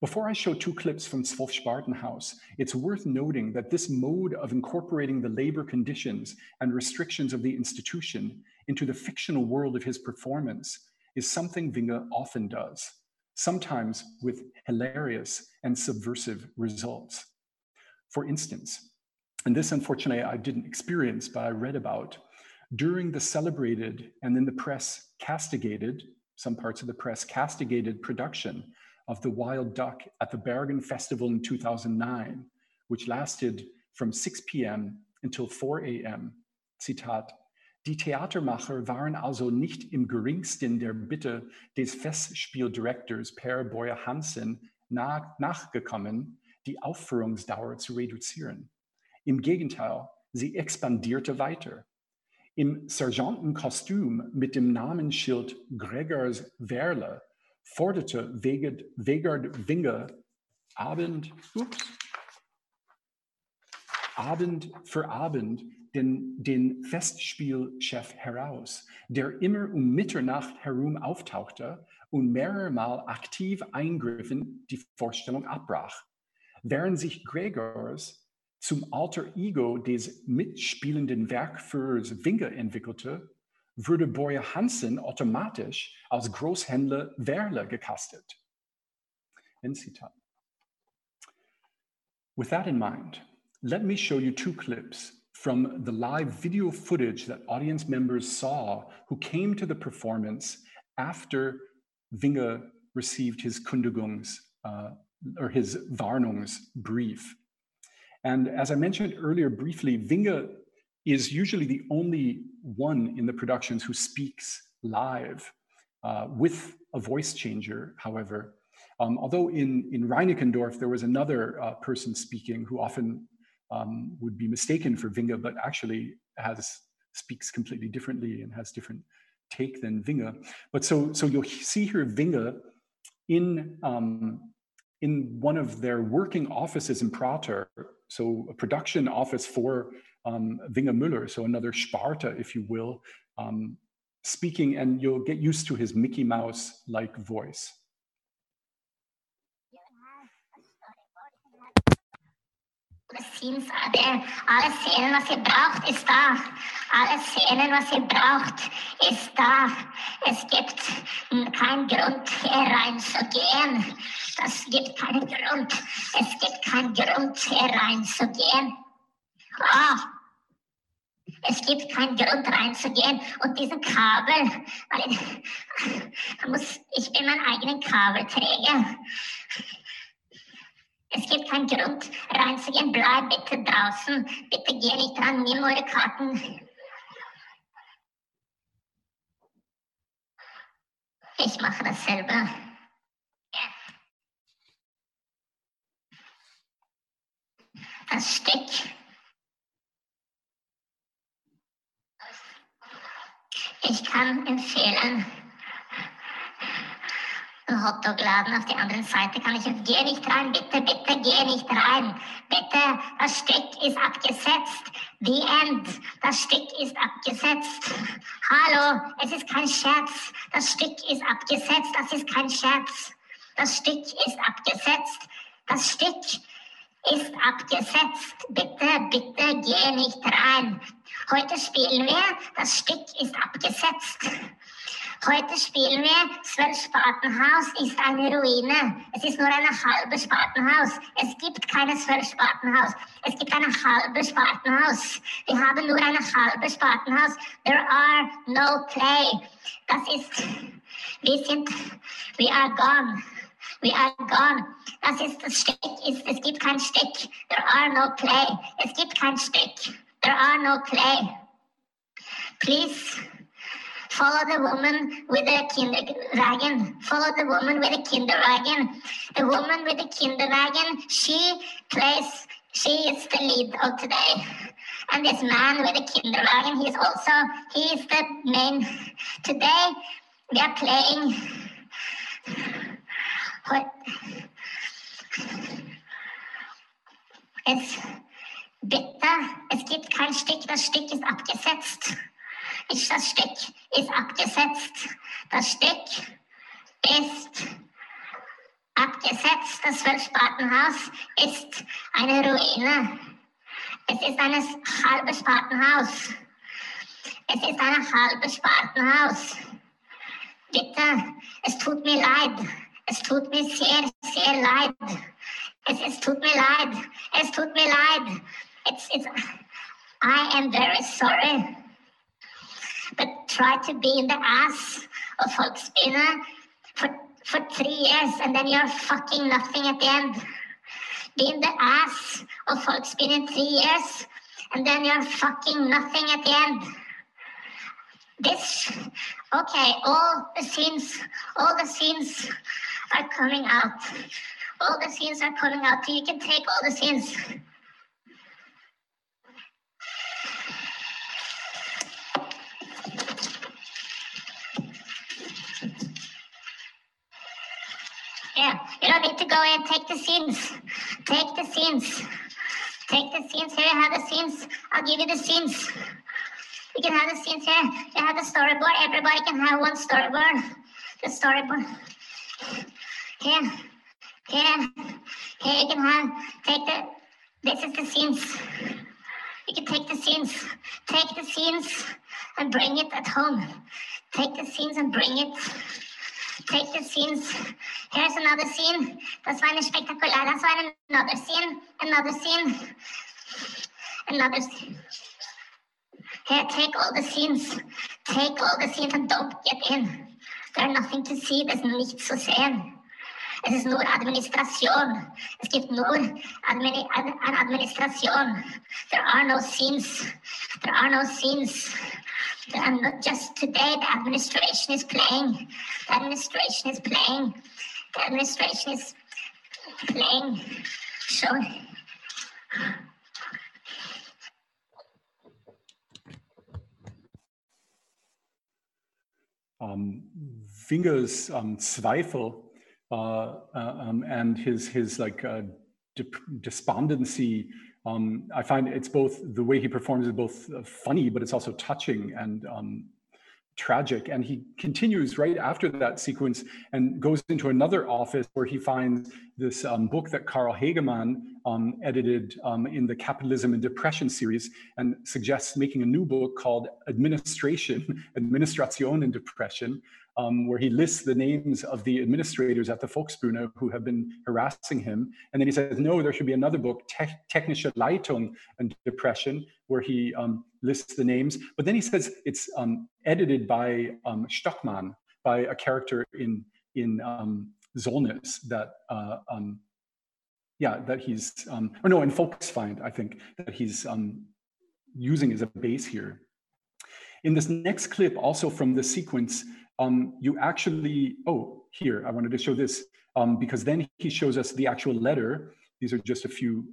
Before I show two clips from Zwölf Spartenhaus, it's worth noting that this mode of incorporating the labor conditions and restrictions of the institution into the fictional world of his performance is something Vinge often does sometimes with hilarious and subversive results. For instance, and this unfortunately I didn't experience, but I read about, during the celebrated and in the press castigated, some parts of the press castigated production of The Wild Duck at the Bergen Festival in 2009, which lasted from 6 p.m. until 4 a.m. Zitat, Die Theatermacher waren also nicht im geringsten der Bitte des Festspieldirektors Per Boye Hansen nach, nachgekommen, die Aufführungsdauer zu reduzieren. Im Gegenteil, sie expandierte weiter. Im Sergeantenkostüm mit dem Namensschild Gregors Werle forderte Wegard Winger Abend, ups, Abend für Abend den, den Festspielchef heraus, der immer um Mitternacht herum auftauchte und mehrere Mal aktiv eingriffen die Vorstellung abbrach. Während sich Gregors zum alter Ego des mitspielenden Werkführers Vinge entwickelte, wurde Boye Hansen automatisch als Großhändler Werle gecastet. End. With that in mind, let me show you two clips from the live video footage that audience members saw who came to the performance after Vinge received his Kündigungs uh, or his Warnungsbrief. And as I mentioned earlier briefly, Vinge is usually the only one in the productions who speaks live uh, with a voice changer, however. Um, although in, in Reinickendorf, there was another uh, person speaking who often um, would be mistaken for Vinge, but actually has speaks completely differently and has different take than Vinge. But so so you'll see here Vinge in um, in one of their working offices in Prater, so a production office for um, Vinge Müller, so another Sparta, if you will, um, speaking, and you'll get used to his Mickey Mouse like voice. Scenes, der, alle Szenen, was ihr braucht, ist da. Alle Szenen, was ihr braucht, ist da. Es gibt keinen Grund, hier reinzugehen. Das gibt keinen Grund. Es gibt keinen Grund, hier reinzugehen. Oh. Es gibt keinen Grund reinzugehen und diesen Kabel, weil muss, ich bin mein eigener Kabelträger. Es gibt keinen Grund reinzugehen. Bleib bitte draußen. Bitte geh nicht dran. Nimm eure Karten. Ich mache das selber. Das Stück. Ich kann empfehlen, Hotdog-Laden auf der anderen Seite kann ich, geh nicht rein, bitte, bitte, geh nicht rein. Bitte, das Stück ist abgesetzt. The end. Das Stück ist abgesetzt. Hallo, es ist kein Scherz. Das Stück ist abgesetzt. Das ist kein Scherz. Das Stück ist abgesetzt. Das Stück ist abgesetzt. Bitte, bitte, geh nicht rein. Heute spielen wir. Das Stück ist abgesetzt. Heute spielen wir Zwölf Spatenhaus ist eine Ruine. Es ist nur eine halbe Spatenhaus. Es gibt keine Zwölf Spatenhaus. Es gibt eine halbe Spatenhaus. Wir haben nur eine halbe Spatenhaus. There are no play. Das ist, wir sind, we are gone. We are gone. Das ist das Stück. Ist, es gibt kein Stück. There are no play. Es gibt kein Stück. There are no play. Please follow the woman with the kinderwagen. Follow the woman with the kinderwagen. The woman with the kinderwagen, she plays, she is the lead of today. And this man with the kinderwagen, he's also, he is the main. Today, we are playing what es bitte, es gibt kein Stück, das Stück ist abgesetzt. Ich, das Stück ist abgesetzt. Das Stück ist abgesetzt. Das Zwölfspartenhaus ist eine Ruine. Es ist ein halbes Spartenhaus. Es ist ein halbes Spartenhaus. Bitte, es tut mir leid. Es tut mir sehr, sehr leid. Es, es tut mir leid. Es tut mir leid. It's, it's, I am very sorry. But try to be in the ass of Volksbühne for, for three years and then you're fucking nothing at the end. Be in the ass of Volksbühne in three years and then you're fucking nothing at the end. This, okay, all the scenes, all the scenes are coming out. All the scenes are coming out. You can take all the scenes. Don't need to go in. Take the scenes. Take the scenes. Take the scenes. Here, have the scenes. I'll give you the scenes. You can have the scenes here. You have the storyboard. Everybody can have one storyboard. The storyboard. Here. Here. Here you can have. Take the. This is the scenes. You can take the scenes. Take the scenes and bring it at home. Take the scenes and bring it. Take the scenes. Here's another scene. Das war eine spektakulär. Das war another scene. Another scene. Another scene. Here, take all the scenes. Take all the scenes and don't get in. There's nothing to see. There's nichts zu sehen. Es ist nur Administration. Es gibt nur Admini Ad an Administration. There are no scenes. There are no scenes. Are not just today the administration is playing. The administration is playing. The administration is playing. So um, Vinge's um, Zweifel uh, uh, um, and his his like uh, despondency. Um, I find it's both the way he performs is both uh, funny, but it's also touching and um, tragic. And he continues right after that sequence and goes into another office where he finds this um, book that Carl Hegemann um, edited um, in the Capitalism and Depression series and suggests making a new book called Administration, Administration and Depression, um, where he lists the names of the administrators at the Volksbühne who have been harassing him. And then he says, no, there should be another book, Te Technische Leitung and Depression, where he um, lists the names. But then he says it's um, edited by um, Stockmann, by a character in, in um, Solness that, uh, um, yeah, that he's, um, or no, in Volksfeind, I think, that he's using as a base here. In this next clip, also from the sequence, um, you actually, oh, here, I wanted to show this um, because then he shows us the actual letter. These are just a few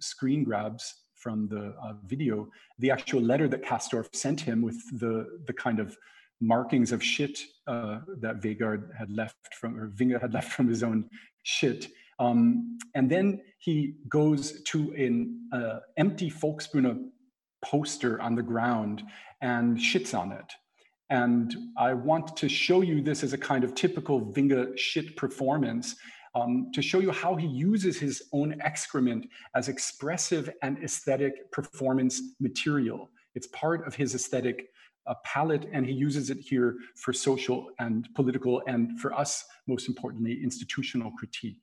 screen grabs from the uh, video. The actual letter that Castorf sent him with the, the kind of markings of shit uh, that Vegard had left from, or Vinge had left from his own shit. Um, and then he goes to an uh, empty Volksbühne poster on the ground and shits on it. And I want to show you this as a kind of typical Vinge shit performance um, to show you how he uses his own excrement as expressive and aesthetic performance material. It's part of his aesthetic uh, palette, and he uses it here for social and political, and for us, most importantly, institutional critique.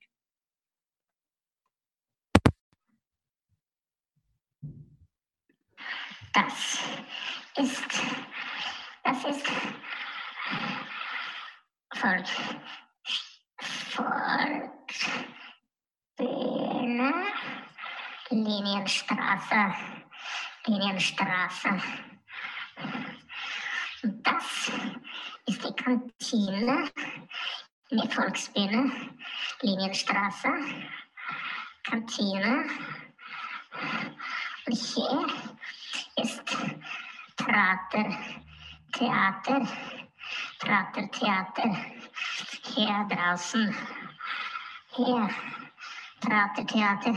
Das ist Das ist for Kantine, Linienstraße, Linienstraße. Das ist die Kantine in der Volksbühne, Linienstraße, Kantine. Und hier ist Prater, Theater, Theater. Hier draußen, hier Theater.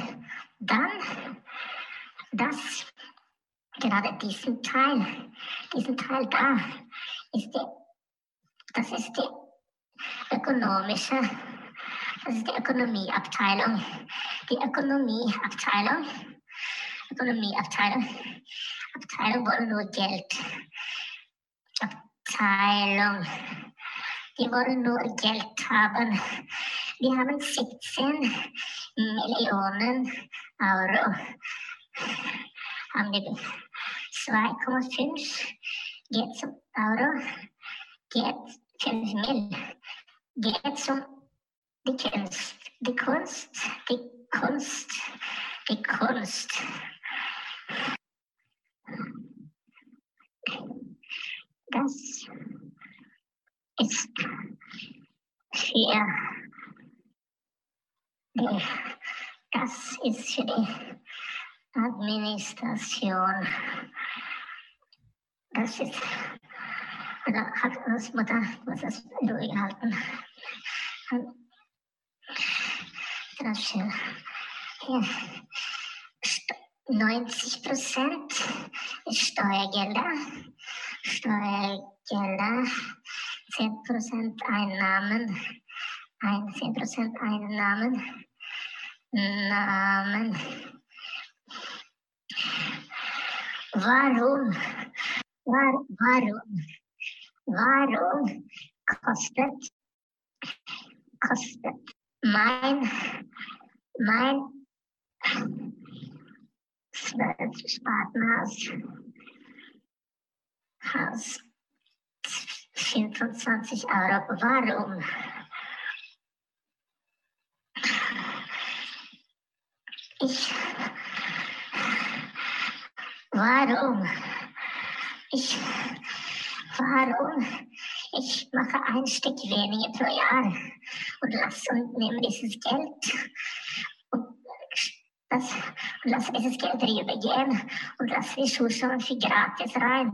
Dann das, gerade diesen Teil, diesen Teil da, ist die, das ist die ökonomische, das ist die Ökonomieabteilung. Die Ökonomieabteilung, Ökonomieabteilung, Abteilung wollen nur Geld. Abteilung, die wollen nur Geld haben. Die haben 17 Millionen Euro. Haben die 2,5 geht zum Euro, geht 5 Mill. Geht zum die Kunst, die Kunst, die Kunst, die Kunst. Das ist für die, das ist für die Administration. Das ist, also hat uns Mutter muss das ruhig halten. Das ist. Hier. 90 Prozent Steuergelder. Steuergelder, 10 Prozent Einnahmen, 10 Prozent Einnahmen, Namen. Warum, war, warum, warum kostet, kostet mein, mein zwölf Spartenhaus, Haus 25 Euro. Warum? Ich, warum? Ich, warum? Ich mache ein Stück weniger pro Jahr und lasse und nehme dieses Geld das, und lasse dieses Geld rübergehen und lasse die Schuhe für gratis rein.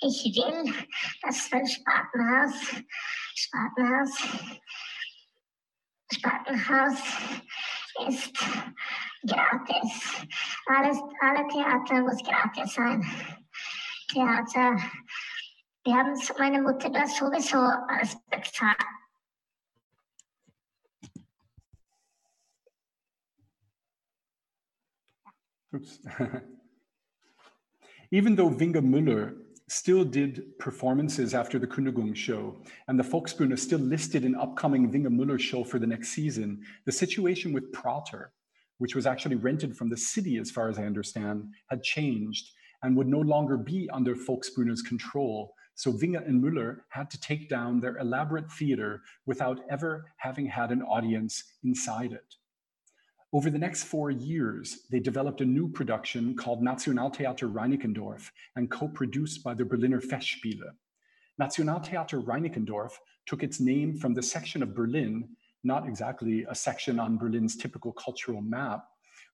Ich will das für Spatenhaus, Spatenhaus, Spatenhaus ist gratis. Alles, alle Theater muss gratis sein. Theater, wir haben meine Mutter das sowieso alles bezahlt. Oops. Even though Vinge Müller still did performances after the Kündigung show, and the Volksbühne still listed an upcoming Vinge Müller show for the next season, the situation with Prater, which was actually rented from the city, as far as I understand, had changed and would no longer be under Volksbühne's control. So Vinge and Müller had to take down their elaborate theater without ever having had an audience inside it. Over the next four years, they developed a new production called Nationaltheater Reinickendorf and co-produced by the Berliner Festspiele. Nationaltheater Reinickendorf took its name from the section of Berlin, not exactly a section on Berlin's typical cultural map,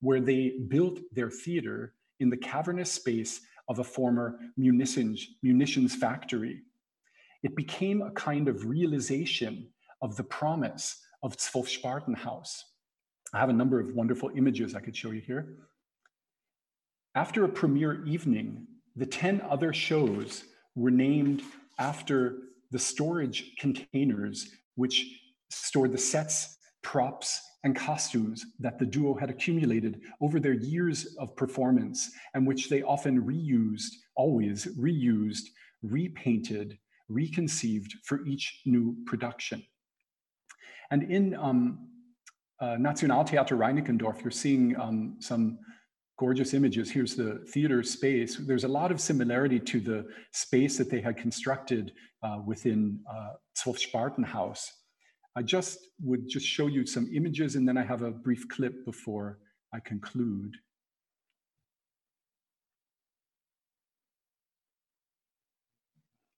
where they built their theater in the cavernous space of a former munitions, munitions factory. It became a kind of realization of the promise of Zwölfspartenhaus. I have a number of wonderful images I could show you here. After a premiere evening, the 10 other shows were named after the storage containers which stored the sets, props, and costumes that the duo had accumulated over their years of performance and which they often reused, always reused, repainted, reconceived for each new production. And in um, uh, Nationaltheater Reinickendorf, you're seeing um, some gorgeous images. Here's the theater space. There's a lot of similarity to the space that they had constructed uh, within uh, Zwölfspartenhaus. I just would just show you some images and then I have a brief clip before I conclude.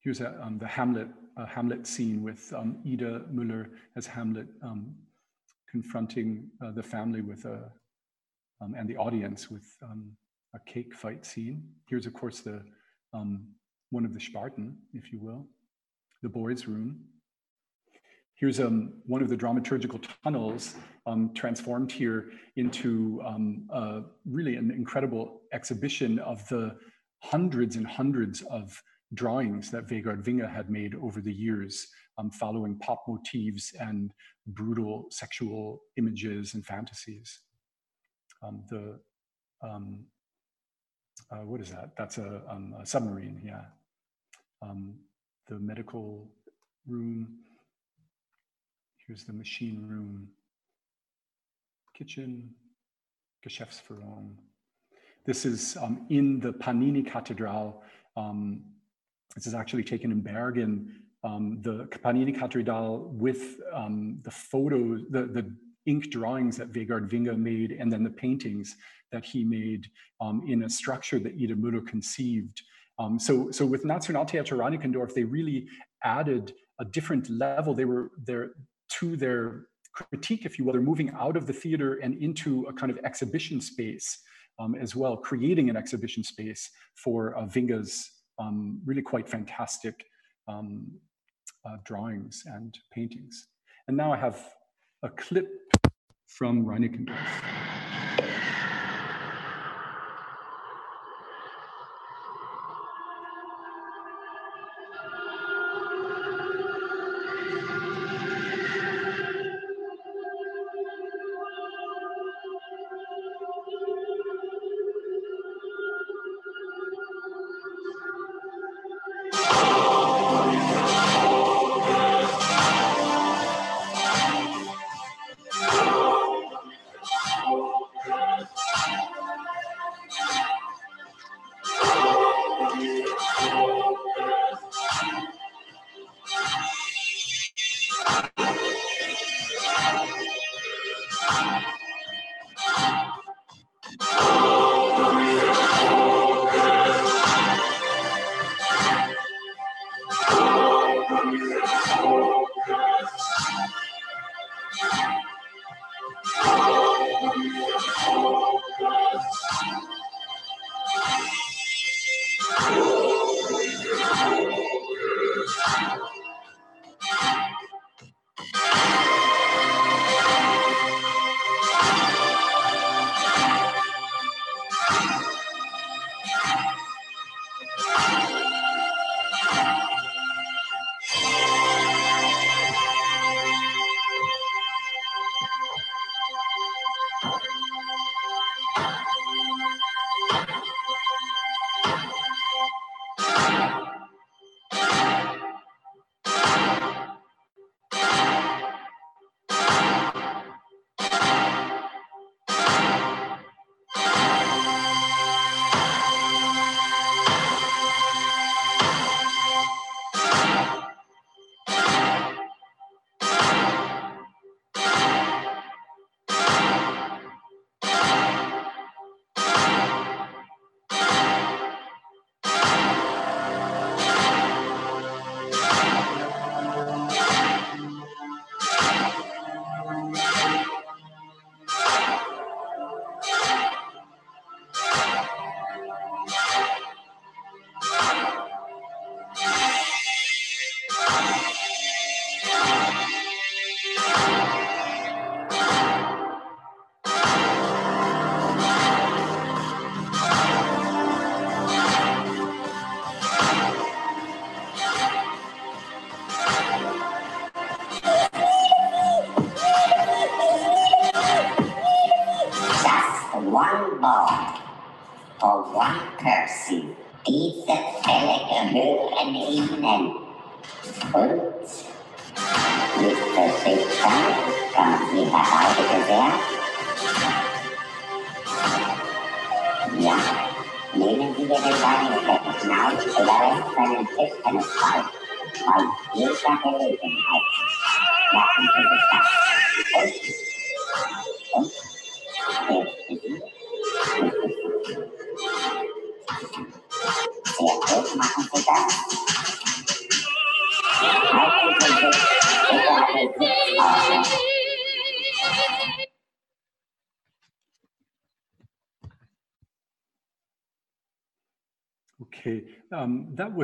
Here's a, um, the Hamlet, uh, Hamlet scene with um, Ida Müller as Hamlet um, confronting uh, the family with a, um, and the audience with um, a cake fight scene. Here's, of course, the um, one of the Spartan, if you will, the boys' room. Here's um, one of the dramaturgical tunnels um, transformed here into um, really an incredible exhibition of the hundreds and hundreds of drawings that Vegard Vinge had made over the years, following pop motifs and brutal sexual images and fantasies. Um, the um, uh, what is that? That's a, a submarine, yeah. the medical room Here's the machine room, kitchen, Geschäftsführung. This is um, in the Panini Cathedral. Um, this is actually taken in Bergen. Um, the Panini Cathedral with um, the photos, the, the ink drawings that Vegard Vinge made, and then the paintings that he made um, in a structure that Ida Müller conceived. Um, so, so with Nationaltheater Reinickendorf, they really added a different level. They were there to their critique, if you will, they're moving out of the theater and into a kind of exhibition space um, as well, creating an exhibition space for uh, Vinge's um, really quite fantastic um, uh, drawings and paintings. And now I have a clip from Reinickendorf.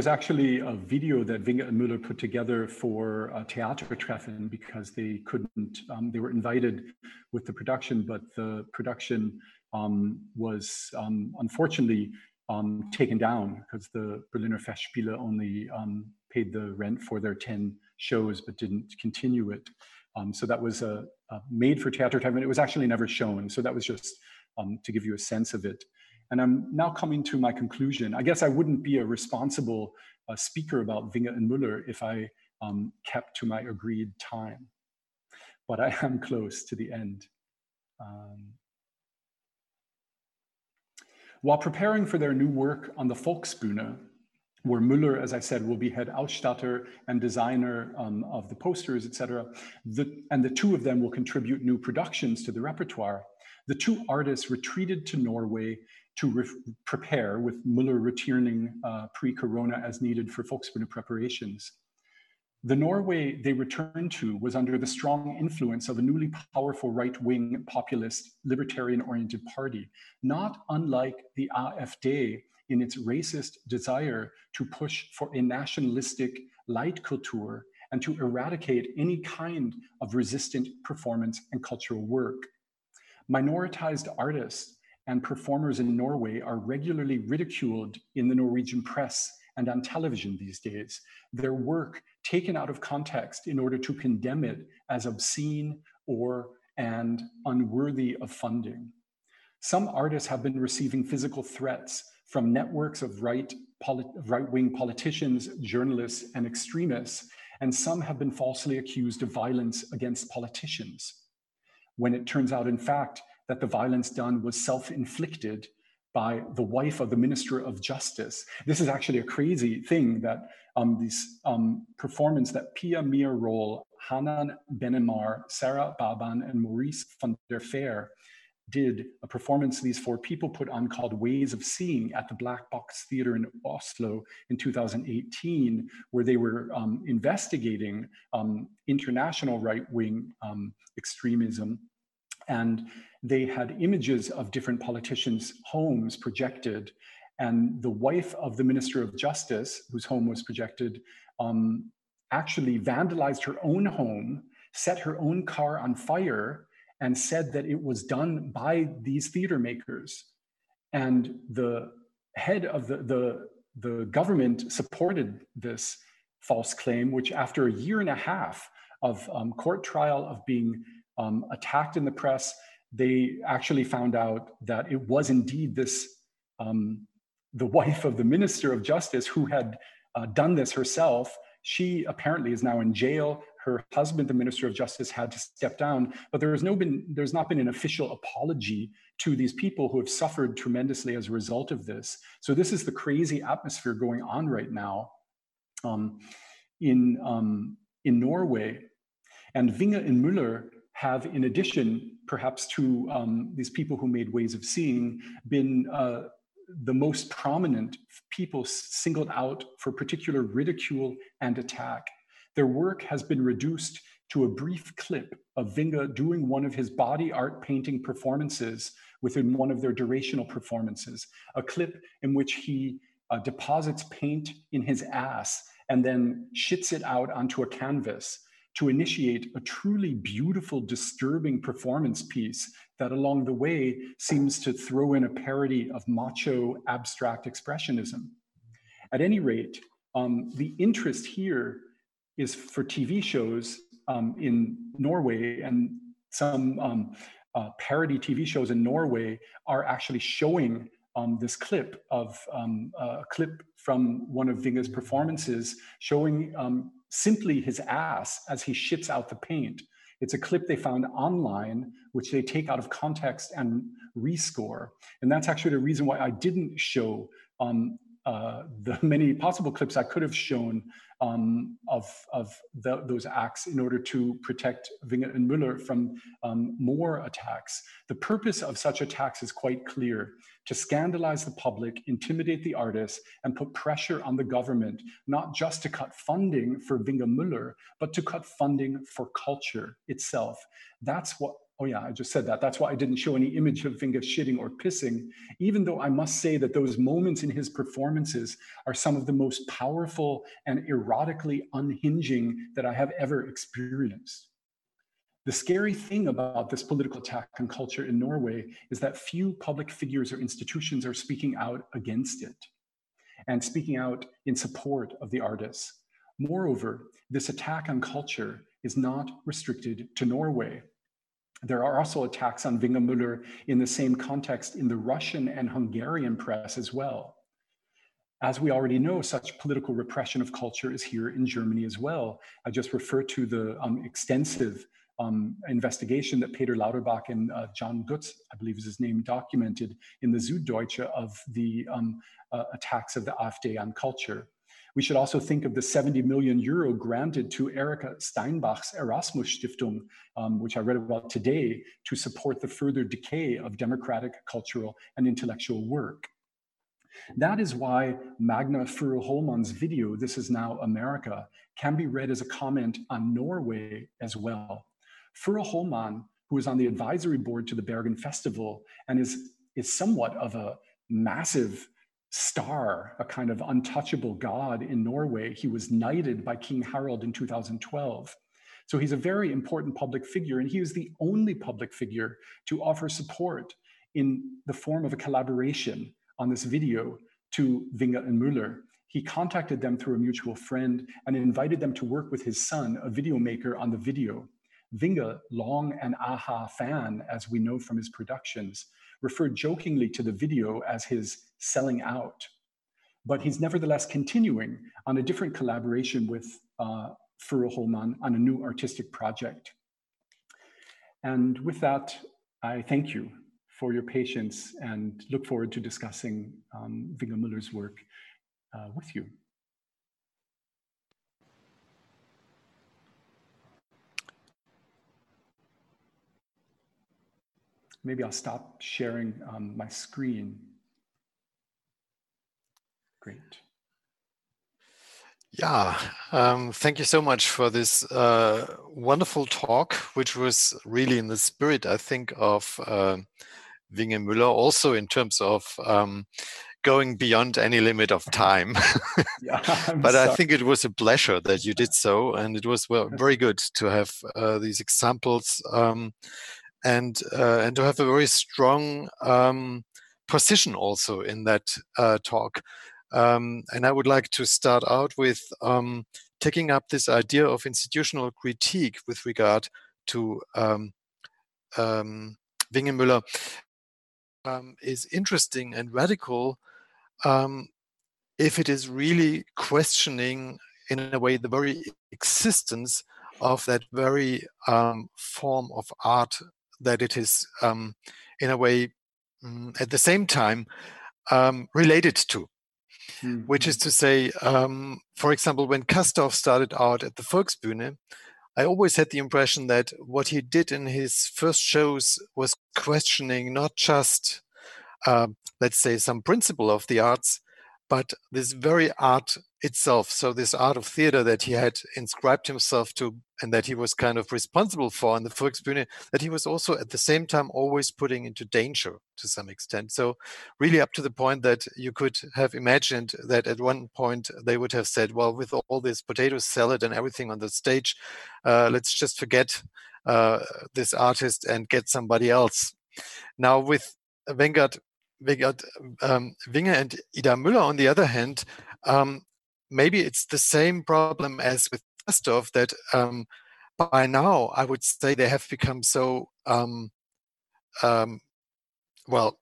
Was actually a video that Vinge and Müller put together for uh, Theatertreffen because they couldn't, um, they were invited with the production, but the production um, was um, unfortunately um, taken down because the Berliner Festspiele only um, paid the rent for their 10 shows but didn't continue it. so that was a, a made for Theatertreffen. It was actually never shown. So that was just to give you a sense of it. And I'm now coming to my conclusion. I guess I wouldn't be a responsible uh, speaker about Vinge and Müller if I um, kept to my agreed time. But I am close to the end. Um, while preparing for their new work on the Volksbühne, where Müller, as I said, will be head Ausstatter and designer um, of the posters, etc., and the two of them will contribute new productions to the repertoire. The two artists retreated to Norway to prepare, with Müller returning uh, pre-corona as needed for Volksbühne preparations. The Norway they returned to was under the strong influence of a newly powerful right-wing populist libertarian-oriented party, not unlike the AfD in its racist desire to push for a nationalistic Leitkultur and to eradicate any kind of resistant performance and cultural work. Minoritized artists and performers in Norway are regularly ridiculed in the Norwegian press and on television these days, their work taken out of context in order to condemn it as obscene or and unworthy of funding. Some artists have been receiving physical threats from networks of right, right-wing politicians, journalists, and extremists, and some have been falsely accused of violence against politicians. When it turns out, in fact, that the violence done was self inflicted by the wife of the Minister of Justice. This is actually a crazy thing that um, this um, performance that Pia Maria Roll, Hanan Benammar, Sarah Baban, and Maurice van der Veer did a performance these four people put on called Ways of Seeing at the Black Box Theater in Oslo in 2018, where they were um, investigating um, international right wing um, extremism. And they had images of different politicians' homes projected. And the wife of the Minister of Justice, whose home was projected, um, actually vandalized her own home, set her own car on fire, and said that it was done by these theater makers. And the head of the, the, the government supported this false claim, which after a year and a half of um, court trial, of being um, attacked in the press, they actually found out that it was indeed this, um, the wife of the Minister of Justice who had uh, done this herself. She apparently is now in jail. Her husband, the Minister of Justice, had to step down, but there has no been, there's not been an official apology to these people who have suffered tremendously as a result of this. So this is the crazy atmosphere going on right now um, in um, in Norway. And Vinge and Müller have, in addition, perhaps to um, these people who made ways of seeing, been uh, the most prominent people singled out for particular ridicule and attack. Their work has been reduced to a brief clip of Vinge doing one of his body art painting performances within one of their durational performances, a clip in which he uh, deposits paint in his ass and then shits it out onto a canvas to initiate a truly beautiful, disturbing performance piece that along the way seems to throw in a parody of macho abstract expressionism. At any rate, um, the interest here is for TV shows um, in Norway and some um, uh, parody TV shows in Norway are actually showing um, this clip of um, a clip from one of Vinge's performances showing um, simply his ass as he shits out the paint. It's a clip they found online, which they take out of context and rescore. And that's actually the reason why I didn't show um, uh, the many possible clips I could have shown um, of, of the, those acts in order to protect Vinge and Müller from um, more attacks. The purpose of such attacks is quite clear to scandalize the public, intimidate the artists, and put pressure on the government, not just to cut funding for Vinge Müller, but to cut funding for culture itself. That's what Oh yeah, I just said that. That's why I didn't show any image of Vinge shitting or pissing, even though I must say that those moments in his performances are some of the most powerful and erotically unhinging that I have ever experienced. The scary thing about this political attack on culture in Norway is that few public figures or institutions are speaking out against it and speaking out in support of the artists. Moreover, this attack on culture is not restricted to Norway. There are also attacks on Müller in the same context in the Russian and Hungarian press as well. As we already know, such political repression of culture is here in Germany as well. I just refer to the um, extensive um, investigation that Peter Lauterbach and uh, John Gutz, I believe is his name, documented in the Süddeutsche of the um, uh, attacks of the AfD on culture. We should also think of the 70 million euro granted to Erika Steinbach's Erasmus Stiftung, um, which I read about today, to support the further decay of democratic, cultural, and intellectual work. That is why Magne Furuholmen's video, This Is Now America, can be read as a comment on Norway as well. Furuholman, who is on the advisory board to the Bergen Festival and is, is somewhat of a massive star, a kind of untouchable god in Norway. He was knighted by King Harald in 2012. So he's a very important public figure, and he was the only public figure to offer support in the form of a collaboration on this video to Vinge and Müller. He contacted them through a mutual friend and invited them to work with his son, a video maker, on the video. Vinge, long an a-ha fan, as we know from his productions, referred jokingly to the video as his selling out. But he's nevertheless continuing on a different collaboration with uh, Furuholmen on a new artistic project. And with that, I thank you for your patience and look forward to discussing um, Vinge Müller's work uh, with you. Maybe I'll stop sharing um, my screen. Great. Yeah, um, thank you so much for this uh, wonderful talk, which was really in the spirit, I think, of uh, Vinge Müller, also in terms of um, going beyond any limit of time. yeah, but sorry. I think it was a pleasure that you did so, and it was well, very good to have uh, these examples um, and uh, and to have a very strong um, position also in that uh, talk. Um, and I would like to start out with um, taking up this idea of institutional critique with regard to um, um, Vinge Müller um, is interesting and radical um, if it is really questioning in a way the very existence of that very form of art that it is um, in a way mm, at the same time um, related to. Mm-hmm. Which is to say, um, for example, when Castorf started out at the Volksbühne, I always had the impression that what he did in his first shows was questioning not just, uh, let's say, some principle of the arts, but this very art itself. So this art of theater that he had inscribed himself to and that he was kind of responsible for in the Volksbühne, that he was also at the same time always putting into danger to some extent. So really up to the point that you could have imagined that at one point they would have said, well, with all this potato salad and everything on the stage, uh, let's just forget uh, this artist and get somebody else. Now with Vegard, Vegard um, Vinge and Ida Müller, on the other hand, um, maybe it's the same problem as with Castorf that um, by now I would say they have become so um, um, well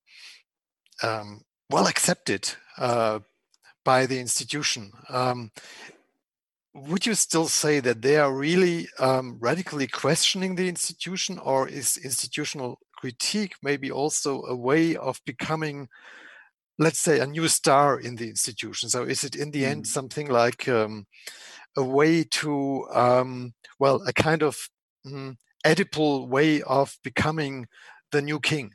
um, well accepted uh, by the institution. Would you still say that they are really radically questioning the institution, or is institutional critique maybe also a way of becoming let's say, a new star in the institution. So is it in the mm. end something like um, a way to, um, well, a kind of mm, edible way of becoming the new king?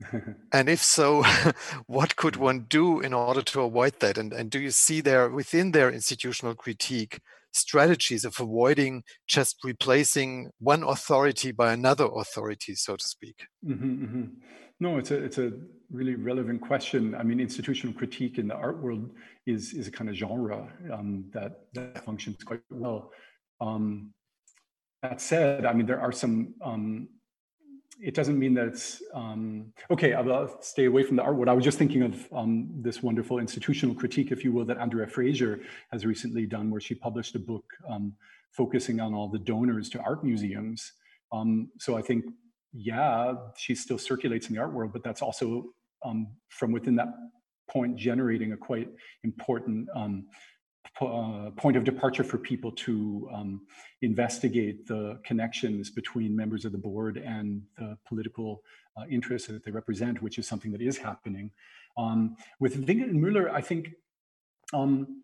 and if so, what could one do in order to avoid that? And, and do you see there within their institutional critique strategies of avoiding just replacing one authority by another authority, so to speak? Mm-hmm, mm-hmm. No, it's a it's a really relevant question. I mean, institutional critique in the art world is is a kind of genre um, that that functions quite well. Um, that said, I mean, there are some um, it doesn't mean that it's um, okay. I'll stay away from the art world. I was just thinking of um, this wonderful institutional critique, if you will, that Andrea Fraser has recently done, where she published a book um, focusing on all the donors to art museums. Um, so I think, yeah, she still circulates in the art world, but that's also um, from within that point generating a quite important um, uh, point of departure for people to um, investigate the connections between members of the board and the political uh, interests that they represent, which is something that is happening. Um, with Vinge and Müller, I think, um,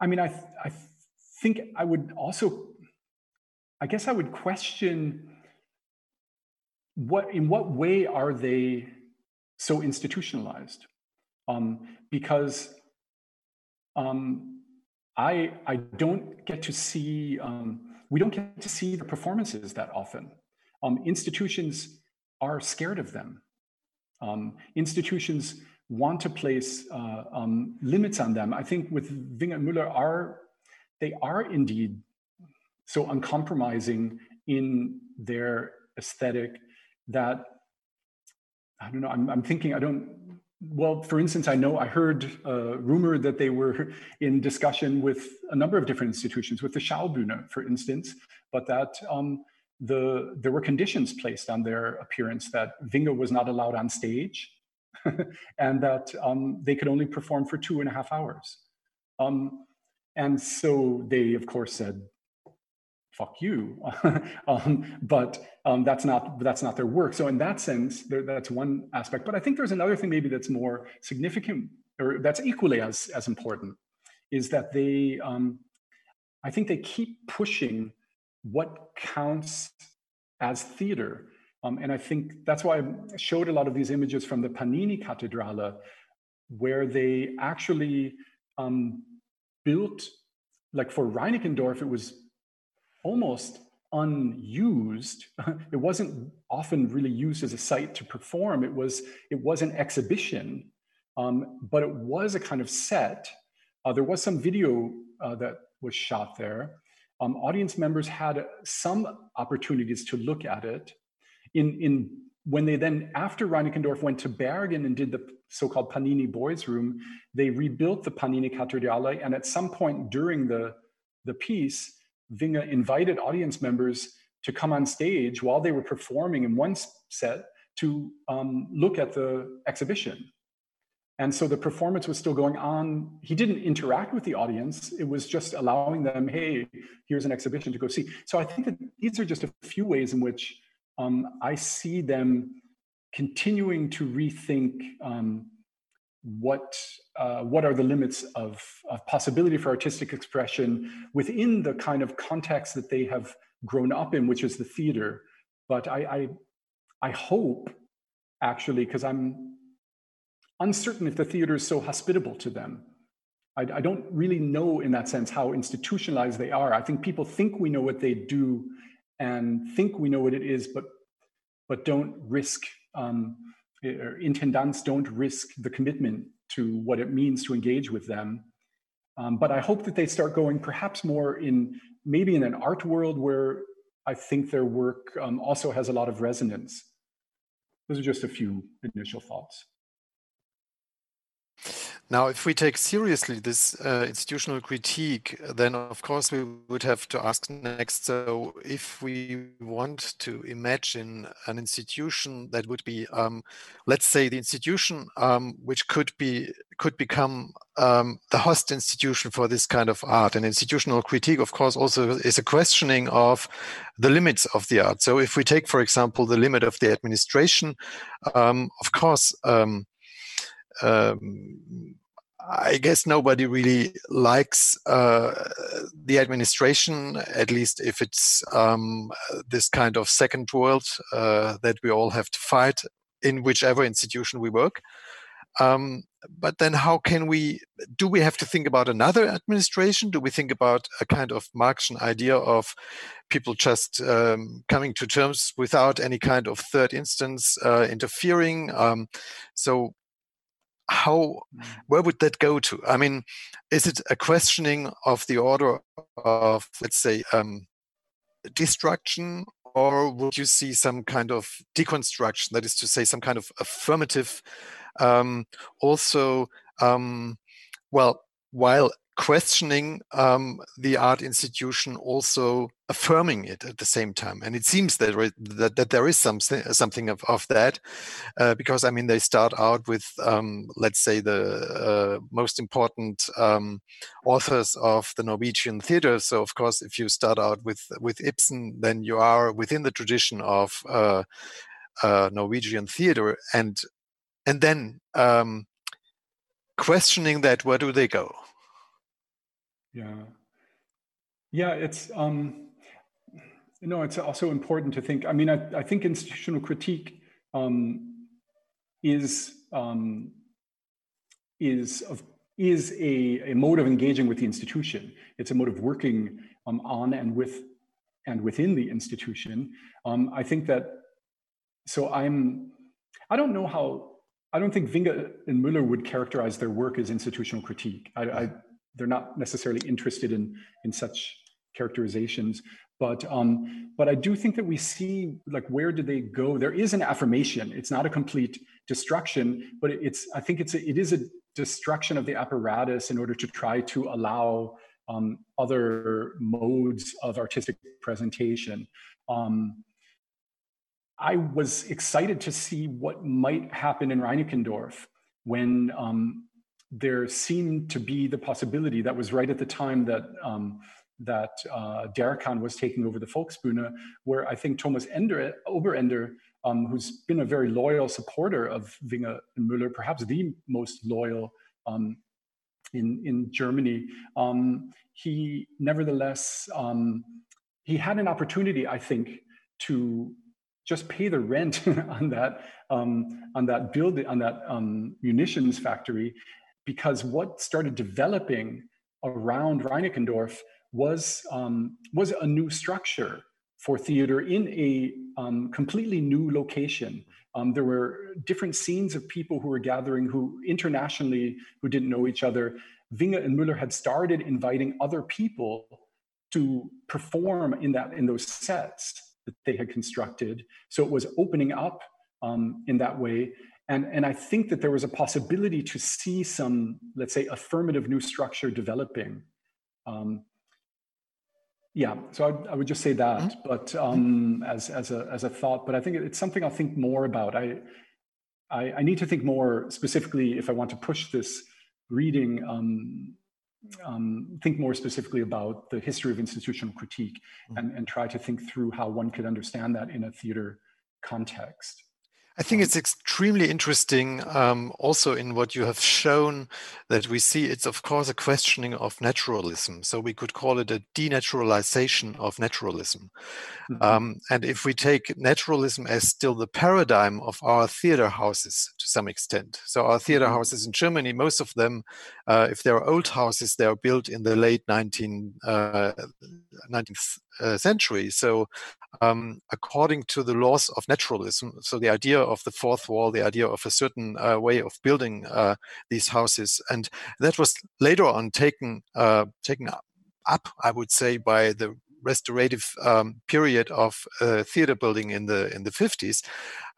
I mean, I, th I think I would also, I guess I would question what, in what way are they so institutionalized? Um, because um, I I don't get to see um, we don't get to see the performances that often. Um, institutions are scared of them. Um, institutions want to place uh, um, limits on them. I think with Vinge and Müller are they are indeed so uncompromising in their aesthetic that I don't know. I'm, I'm thinking I don't well, for instance, I know I heard a rumor that they were in discussion with a number of different institutions, with the Schaubühne, for instance, but that um, the there were conditions placed on their appearance that Vinge was not allowed on stage, and that um, they could only perform for two and a half hours. Um, and so they, of course, said, fuck you. Um, but um, that's not that's not their work. So in that sense that's one aspect. But i think there's another thing maybe that's more significant or that's equally as as important is that they um, i think they keep pushing what counts as theater. Um, and i think that's why i showed a lot of these images from the panini cathedrale where they actually um, built like for reinickendorf it was almost unused. it wasn't often really used as a site to perform. It was it was an exhibition, um, but it was a kind of set. Uh, there was some video uh, that was shot there. Um, audience members had some opportunities to look at it. In in when they then after Reinickendorf went to Bergen and did the so-called Panini Boys Room, they rebuilt the Panini Cathedrale, and at some point during the the piece, Vinge invited audience members to come on stage while they were performing in one set to um, look at the exhibition. And so the performance was still going on. He didn't interact with the audience. It was just allowing them, hey, here's an exhibition to go see. So I think that these are just a few ways in which um, I see them continuing to rethink um, what uh, what are the limits of, of possibility for artistic expression within the kind of context that they have grown up in, which is the theater. But I I, I hope actually because I'm uncertain if the theater is so hospitable to them. I, I don't really know in that sense how institutionalized they are. I think people think we know what they do and think we know what it is, but but don't risk um, intendants don't risk the commitment to what it means to engage with them. Um, but I hope that they start going perhaps more in maybe in an art world where I think their work um, also has a lot of resonance. Those are just a few initial thoughts. Now, if we take seriously this uh, institutional critique, then of course we would have to ask next. So, if we want to imagine an institution that would be, um, let's say, the institution um, which could be could become um, the host institution for this kind of art, and institutional critique, of course, also is a questioning of the limits of the art. So, if we take, for example, the limit of the administration, um, of course. Um, um, I guess nobody really likes uh, the administration, at least if it's um, this kind of second world uh, that we all have to fight in whichever institution we work. Um, but then, how can we? Do we have to think about another administration? Do we think about a kind of Marxian idea of people just um, coming to terms without any kind of third instance uh, interfering? Um, so, how mm. where would that go to i mean is it a questioning of the order of let's say um, destruction or would you see some kind of deconstruction that is to say some kind of affirmative um, also um, well while questioning um, the art institution, also affirming it at the same time. And it seems that that, that there is something something of, of that, uh, because I mean they start out with um, let's say the uh, most important um, authors of the Norwegian theater. So of course, if you start out with with Ibsen, then you are within the tradition of uh, uh Norwegian theater, and and then um, questioning that, where do they go? Yeah. Yeah, it's um know it's also important to think. I mean, I, I think institutional critique um, is um, is of is a, a mode of engaging with the institution. It's a mode of working um, on and with and within the institution. Um, I think that so I'm I don't know how I don't think Vinge and Müller would characterize their work as institutional critique. I, I, they're not necessarily interested in in such characterizations. But um but i do think that we see like where did they go? There is an affirmation. It's not a complete destruction but it's i think it's a, it is a destruction of the apparatus in order to try to allow um, other modes of artistic presentation. Um, i was excited to see what might happen in reinickendorf when um, there seemed to be the possibility that was right at the time that um, that uh, Dercon was taking over the Volksbühne, where I think Thomas Ender, Oberender, um, who's been a very loyal supporter of Vinge and Müller, perhaps the most loyal um, in in Germany, um, he nevertheless um, he had an opportunity, I think, to just pay the rent on that um, on that building on that um, munitions factory because what started developing around Reinickendorf was um, was a new structure for theater in a um, completely new location. Um, there were different scenes of people who were gathering who internationally who didn't know each other. Vinge and Müller had started inviting other people to perform in that in those sets that they had constructed. So it was opening up um, in that way. And, and I think that there was a possibility to see some, let's say, affirmative new structure developing. Um, yeah, so I, I, would just say that, mm-hmm. but um, as, as, a, as a thought, but I think it's something I'll think more about. I, I, I need to think more specifically if I want to push this reading, um, um, think more specifically about the history of institutional critique mm-hmm. and, and try to think through how one could understand that in a theater context. I think it's extremely interesting um, also in what you have shown that we see it's, of course, a questioning of naturalism. So we could call it a denaturalization of naturalism. Mm-hmm. Um, and if we take naturalism as still the paradigm of our theater houses to some extent, so our theater mm-hmm. houses in Germany, most of them, uh, if they're old houses, they are built in the late 19, uh, 19th uh, century. So, um, according to the laws of naturalism, so the idea of the fourth wall, the idea of a certain uh, way of building uh, these houses, and that was later on taken uh, taken up, I would say, by the restorative um, period of uh, theater building in the in the 50s.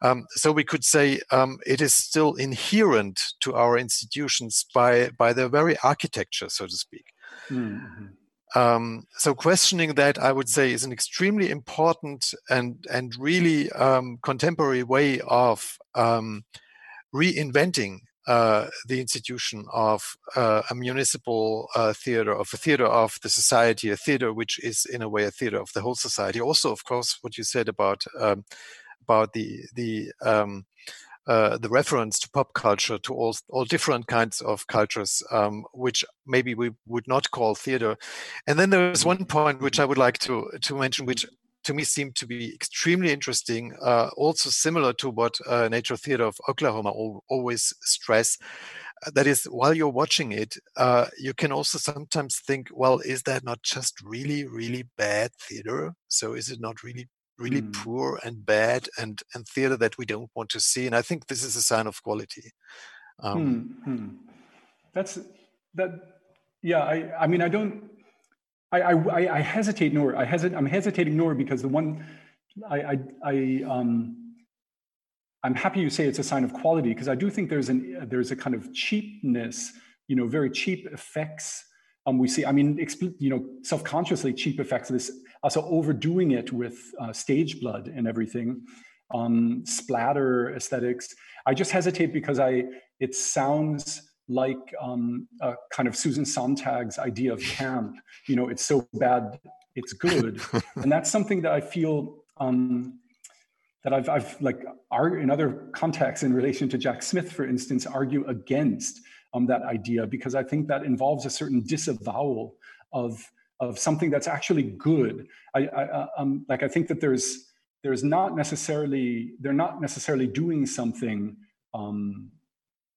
Um, so we could say um, it is still inherent to our institutions by by their very architecture, so to speak. Mm-hmm. Um, so questioning that, I would say, is an extremely important and and really um, contemporary way of um, reinventing uh, the institution of uh, a municipal uh, theater, of a theater of the society, a theater which is in a way a theater of the whole society. Also, of course, what you said about um, about the the um, uh, the reference to pop culture to all all different kinds of cultures, um, which maybe we would not call theater. And then there is one point which I would like to to mention, which to me seemed to be extremely interesting, uh, also similar to what uh, Nature Theater of Oklahoma al- always stress. Uh, that is, while you're watching it, uh, you can also sometimes think, well, is that not just really, really bad theater? So is it not really really mm. poor and bad and and theater that we don't want to see and i think this is a sign of quality um, hmm. that's that yeah i i mean i don't i i, I hesitate nor i hesitate i'm hesitating nor because the one i i, I um i'm happy you say it's a sign of quality because i do think there's an there's a kind of cheapness you know very cheap effects um, we see, I mean, you know, self-consciously cheap effects of this also overdoing it with uh, stage blood and everything, um, splatter aesthetics. I just hesitate because I it sounds like um, a kind of Susan Sontag's idea of camp. You know, it's so bad, it's good, and that's something that I feel um, that I've, I've like in other contexts in relation to Jack Smith, for instance, argue against um, that idea because I think that involves a certain disavowal of of something that's actually good. I, I uh, um, like I think that there's there's not necessarily they're not necessarily doing something um,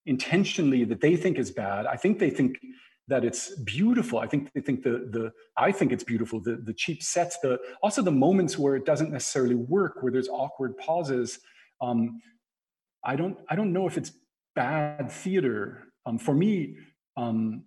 intentionally that they think is bad. I think they think that it's beautiful. I think they think the the I think it's beautiful. The the cheap sets, the also the moments where it doesn't necessarily work, where there's awkward pauses. Um, I don't I don't know if it's bad theater. Um, for me, um,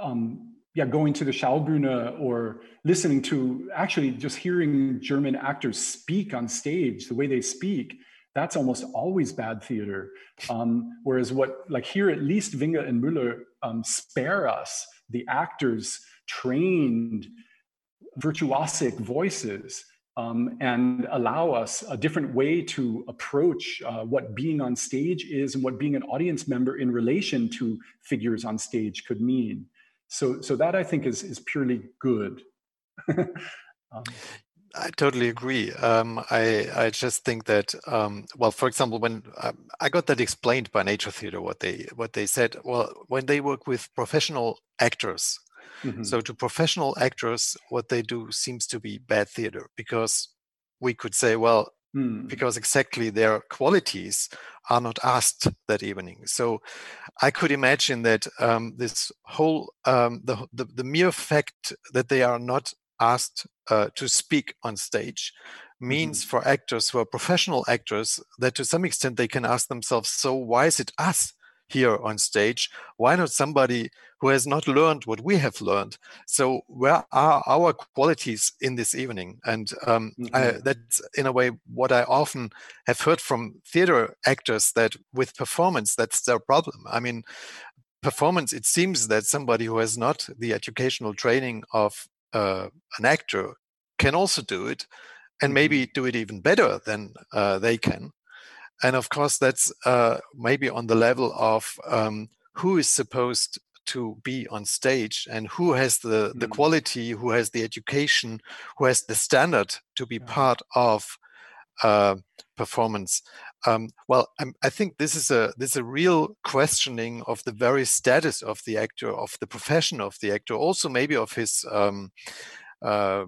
um, yeah, going to the Schaubühne or listening to actually just hearing German actors speak on stage, the way they speak, that's almost always bad theater. Um, whereas what, like here, at least Vinge and Müller um, spare us the actors trained virtuosic voices um, and allow us a different way to approach uh, what being on stage is and what being an audience member in relation to figures on stage could mean. So, so that I think is is purely good. um, I totally agree. Um, I I just think that um, well, for example, when um, I got that explained by Nature Theater, what they what they said, well, when they work with professional actors, mm-hmm. so to professional actors, what they do seems to be bad theater because we could say, well, mm. because exactly their qualities are not asked that evening. So I could imagine that um, this whole um, the, the, the mere fact that they are not asked uh, to speak on stage means mm-hmm. for actors who are professional actors that to some extent they can ask themselves so why is it us here on stage. Why not somebody who has not learned what we have learned? So where are our qualities in this evening? And um, mm-hmm. I, that's in a way what i often have heard from theater actors that with performance that's their problem. I mean performance it seems that somebody who has not the educational training of uh, an actor can also do it and mm-hmm. maybe do it even better than uh, they can and of course that's uh, maybe on the level of um, who is supposed to be on stage and who has the the mm. quality who has the education who has the standard to be yeah. part of uh, performance um, well I'm, i think this is a this is a real questioning of the very status of the actor of the profession of the actor also maybe of his um, uh,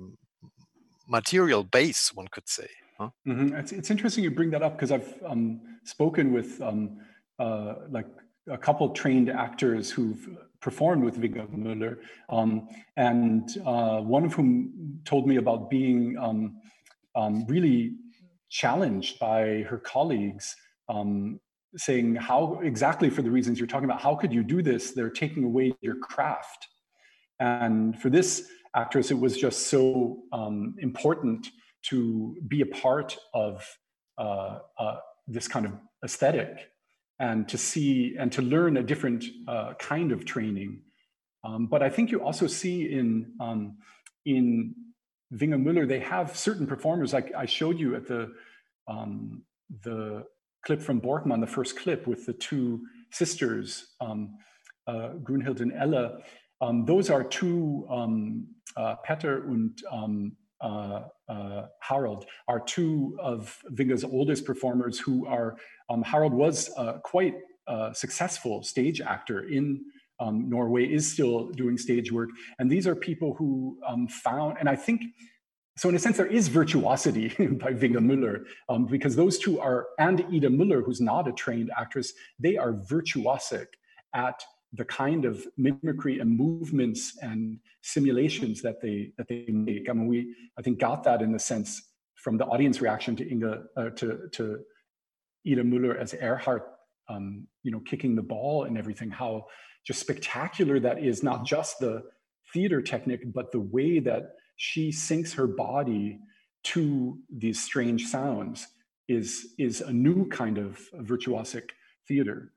material base one could say Huh? Mm-hmm. It's, it's interesting you bring that up because I've um, spoken with um, uh, like a couple trained actors who've performed with Vinge Müller, um, and uh, one of whom told me about being um, um, really challenged by her colleagues, um, saying how exactly for the reasons you're talking about. How could you do this? They're taking away your craft, and for this actress, it was just so important to be a part of uh, uh, this kind of aesthetic and to see and to learn a different uh, kind of training. Um, but I think you also see in um, in Vinge Müller, they have certain performers, like I showed you at the um, the clip from Borkman, the first clip with the two sisters, um, uh, Gunhild and Ella. Um, those are two um, uh, Petter and uh, uh, Harald are two of Vinge's oldest performers who are, um, Harald was uh, quite a successful stage actor in um, Norway, is still doing stage work. And these are people who um, found, and I think, so in a sense, there is virtuosity by Vinge Müller um, because those two are, and Ida Müller, who's not a trained actress, they are virtuosic at the kind of mimicry and movements and simulations that they that they make. I mean, we I think got that in the sense from the audience reaction to Inga uh, to to Ida Müller as Erhard, um, you know, kicking the ball and everything. How just spectacular that is! Not just the theater technique, but the way that she sinks her body to these strange sounds is is a new kind of virtuosic theater.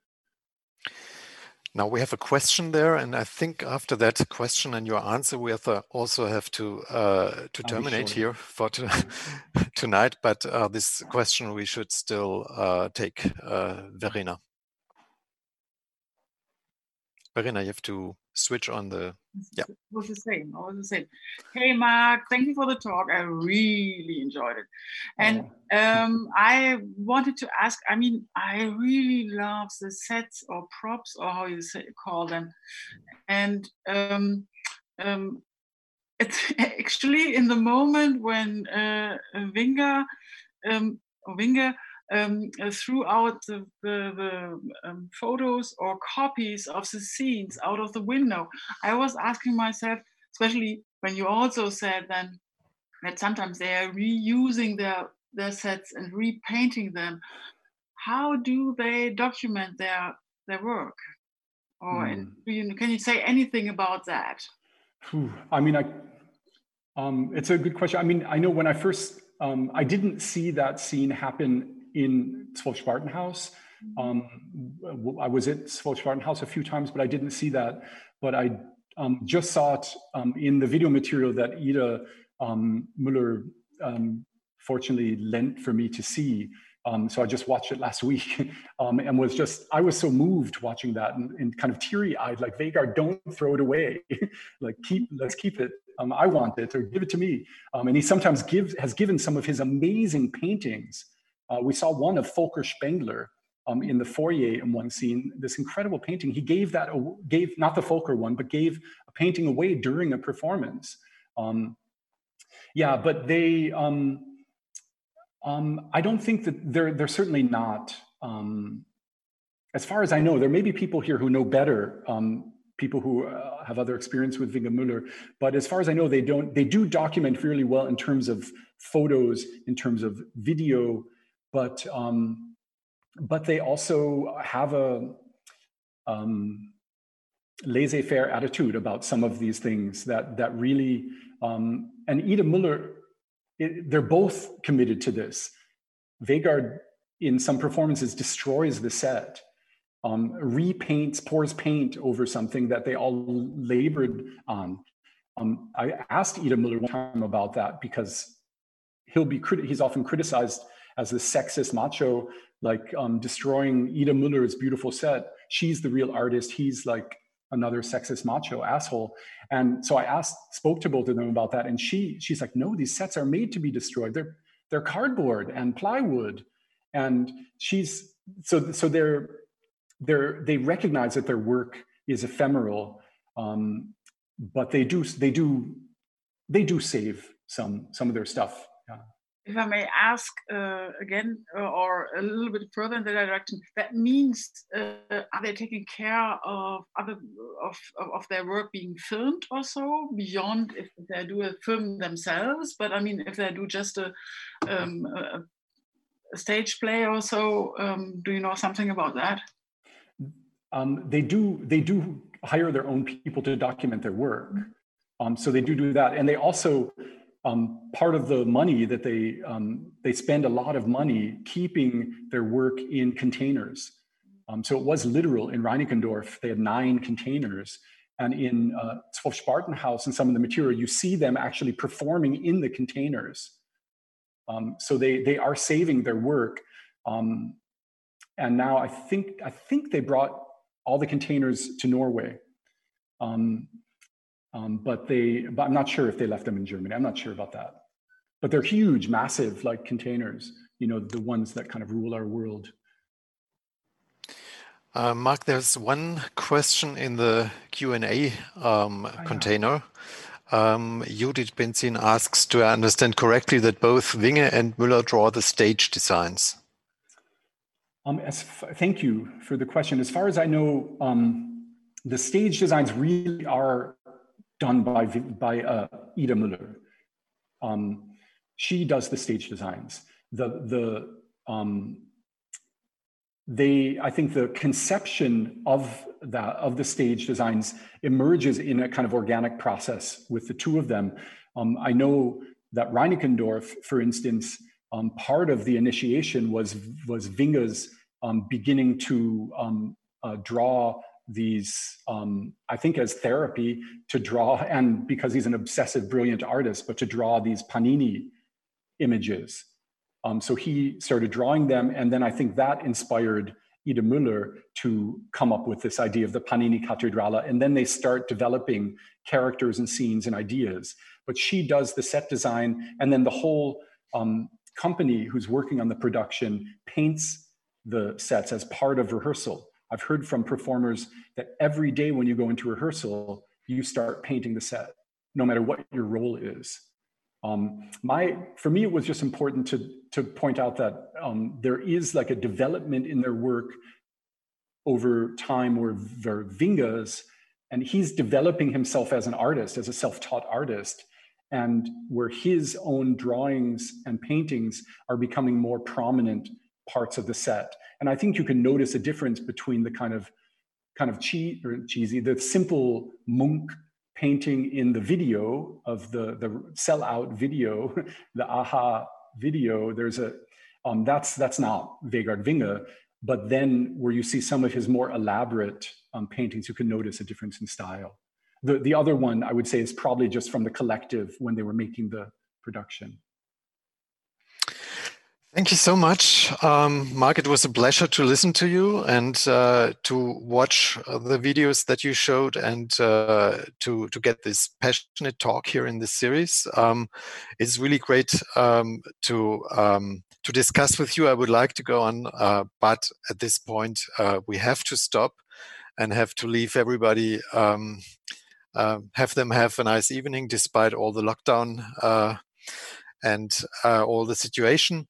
Now we have a question there, and I think after that question and your answer, we have to also have to uh, to terminate sure. here for to, tonight. But uh, this question we should still uh, take, uh, Verena. Verena, you have to switch on the yeah. It was the same I was the same. Hey mark thank you for the talk. I really enjoyed it. And um, i wanted to ask i mean i really love the sets or props or how you say, call them. And um, um, it's actually in the moment when uh, Vinge um, Vinge um, uh, throughout the, the, the um, photos or copies of the scenes out of the window. I was asking myself, especially when you also said then that sometimes they are reusing their, their sets and repainting them. How do they document their, their work? Or mm. you, can you say anything about that? I mean, I, um, it's a good question. I mean, I know when I first, um, I didn't see that scene happen in Zwölf-Spartenhaus. Um, I was at Zwölf-Spartenhaus a few times, but I didn't see that. But I um, just saw it um, in the video material that Ida um, Müller um, fortunately lent for me to see. Um, so I just watched it last week um, and was just, I was so moved watching that and, and kind of teary eyed, like, Vegard, don't throw it away. like, keep, let's keep it. Um, I want it or give it to me. Um, and he sometimes gives, has given some of his amazing paintings uh, we saw one of Volker Spengler um, in the foyer in one scene, this incredible painting. He gave that, gave not the Volker one, but gave a painting away during a performance. Um, yeah, but they, um, um I don't think that they're, they're certainly not, um, as far as I know, there may be people here who know better um, people who uh, have other experience with Vinge Müller. But as far as I know, they don't. They do document really well in terms of photos, in terms of video, but um, but they also have a um, laissez-faire attitude about some of these things that that really um, and Ida Müller, it, they're both committed to this. Vegard, in some performances, destroys the set, um, repaints, pours paint over something that they all labored on. Um, I asked Ida Müller one time about that because he'll be he's often criticized as the sexist macho, like um, destroying Ida Müller's beautiful set. She's the real artist. He's like another sexist macho asshole. And so I asked, spoke to both of them about that, and she she's like, no, these sets are made to be destroyed. They're they're cardboard and plywood, and she's so so they're they're they recognize that their work is ephemeral, um, but they do they do they do save some some of their stuff if I may ask uh, again, uh, or a little bit further in the direction, that means uh, are they taking care of other of, of their work being filmed also beyond if they do a film themselves? But I mean, if they do just a, um, a, a stage play or so, um, do you know something about that? Um, they do. They do hire their own people to document their work. Um, so they do do that, and they also um, part of the money that they um, they spend a lot of money keeping their work in containers. Um, so it was literal in Reinickendorf. They had nine containers, and in uh, Spartenhaus and some of the material, you see them actually performing in the containers. Um, so they they are saving their work. Um, and now I think I think they brought all the containers to Norway. Um, but they, but I'm not sure if they left them in Germany. I'm not sure about that. but they're huge, massive, like containers. You know, the ones that kind of rule our world. Uh, Mark, there's one question in the Q&A um, oh, container. Um, Judith Benzin asks, do I understand correctly that both Vinge and Müller draw the stage designs? Um, thank you for the question. As far as I know, um, the stage designs really are done by, by uh, Ida Müller. Um, she does the stage designs. The, the, um, they, I think the conception of that, of the stage designs emerges in a kind of organic process with the two of them. Um, I know that Reinickendorf, for instance, um, part of the initiation was was Vinge's um, beginning to um, uh, draw these, um, I think, as therapy to draw, and because he's an obsessive, brilliant artist, but to draw these Panini images. Um, so he started drawing them, and then I think that inspired Ida Müller to come up with this idea of the Panini Kathedrale, and then they start developing characters and scenes and ideas. But she does the set design, and then the whole um, company who's working on the production paints the sets as part of rehearsal. I've heard from performers that every day when you go into rehearsal, you start painting the set, no matter what your role is. Um, my, for me, it was just important to, to point out that um, there is like a development in their work over time where Vinge's, and he's developing himself as an artist, as a self-taught artist, and where his own drawings and paintings are becoming more prominent parts of the set. And I think you can notice a difference between the kind of kind of cheat or cheesy, the simple Munch painting in the video of the the sellout video, the a-ha video. There's a um, that's that's not Vegard Vinge, but then where you see some of his more elaborate um, paintings, you can notice a difference in style. The the other one I would say is probably just from the collective when they were making the production. Thank you so much, um, Mark. It was a pleasure to listen to you and uh, to watch the videos that you showed and uh, to to get this passionate talk here in this series. Um, it's really great um, to um, to discuss with you. I would like to go on, uh, but at this point uh, we have to stop and have to leave everybody. Um, uh, have them have a nice evening despite all the lockdown uh, and uh, all the situation.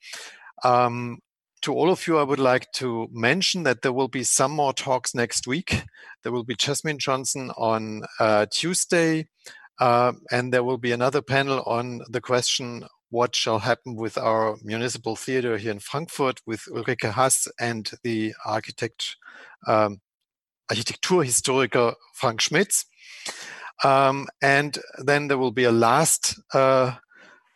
Um, to all of you, I would like to mention that there will be some more talks next week. There will be Jasmine Johnson on uh, Tuesday, uh, and there will be another panel on the question what shall happen with our municipal theater here in Frankfurt with Ulrike Haas and the architect, um, Architekturhistoriker Frank Schmitz. Um, and then there will be a last uh,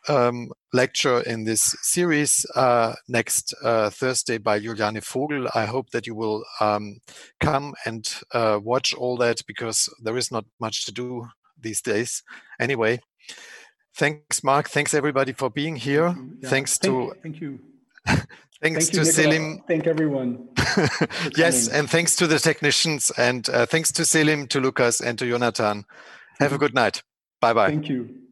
um, lecture in this series uh, next uh, Thursday by Juliane Vogel. I hope that you will um, come and uh, watch all that because there is not much to do these days. Anyway, thanks, Mark. Thanks, everybody, for being here. Yeah. Thanks thank, to. Thank you. thanks thank to you, Selim. Thank everyone. yes, and thanks to the technicians, and uh, thanks to Selim, to Lucas, and to Jonathan. Have a good night. Bye bye. Thank you.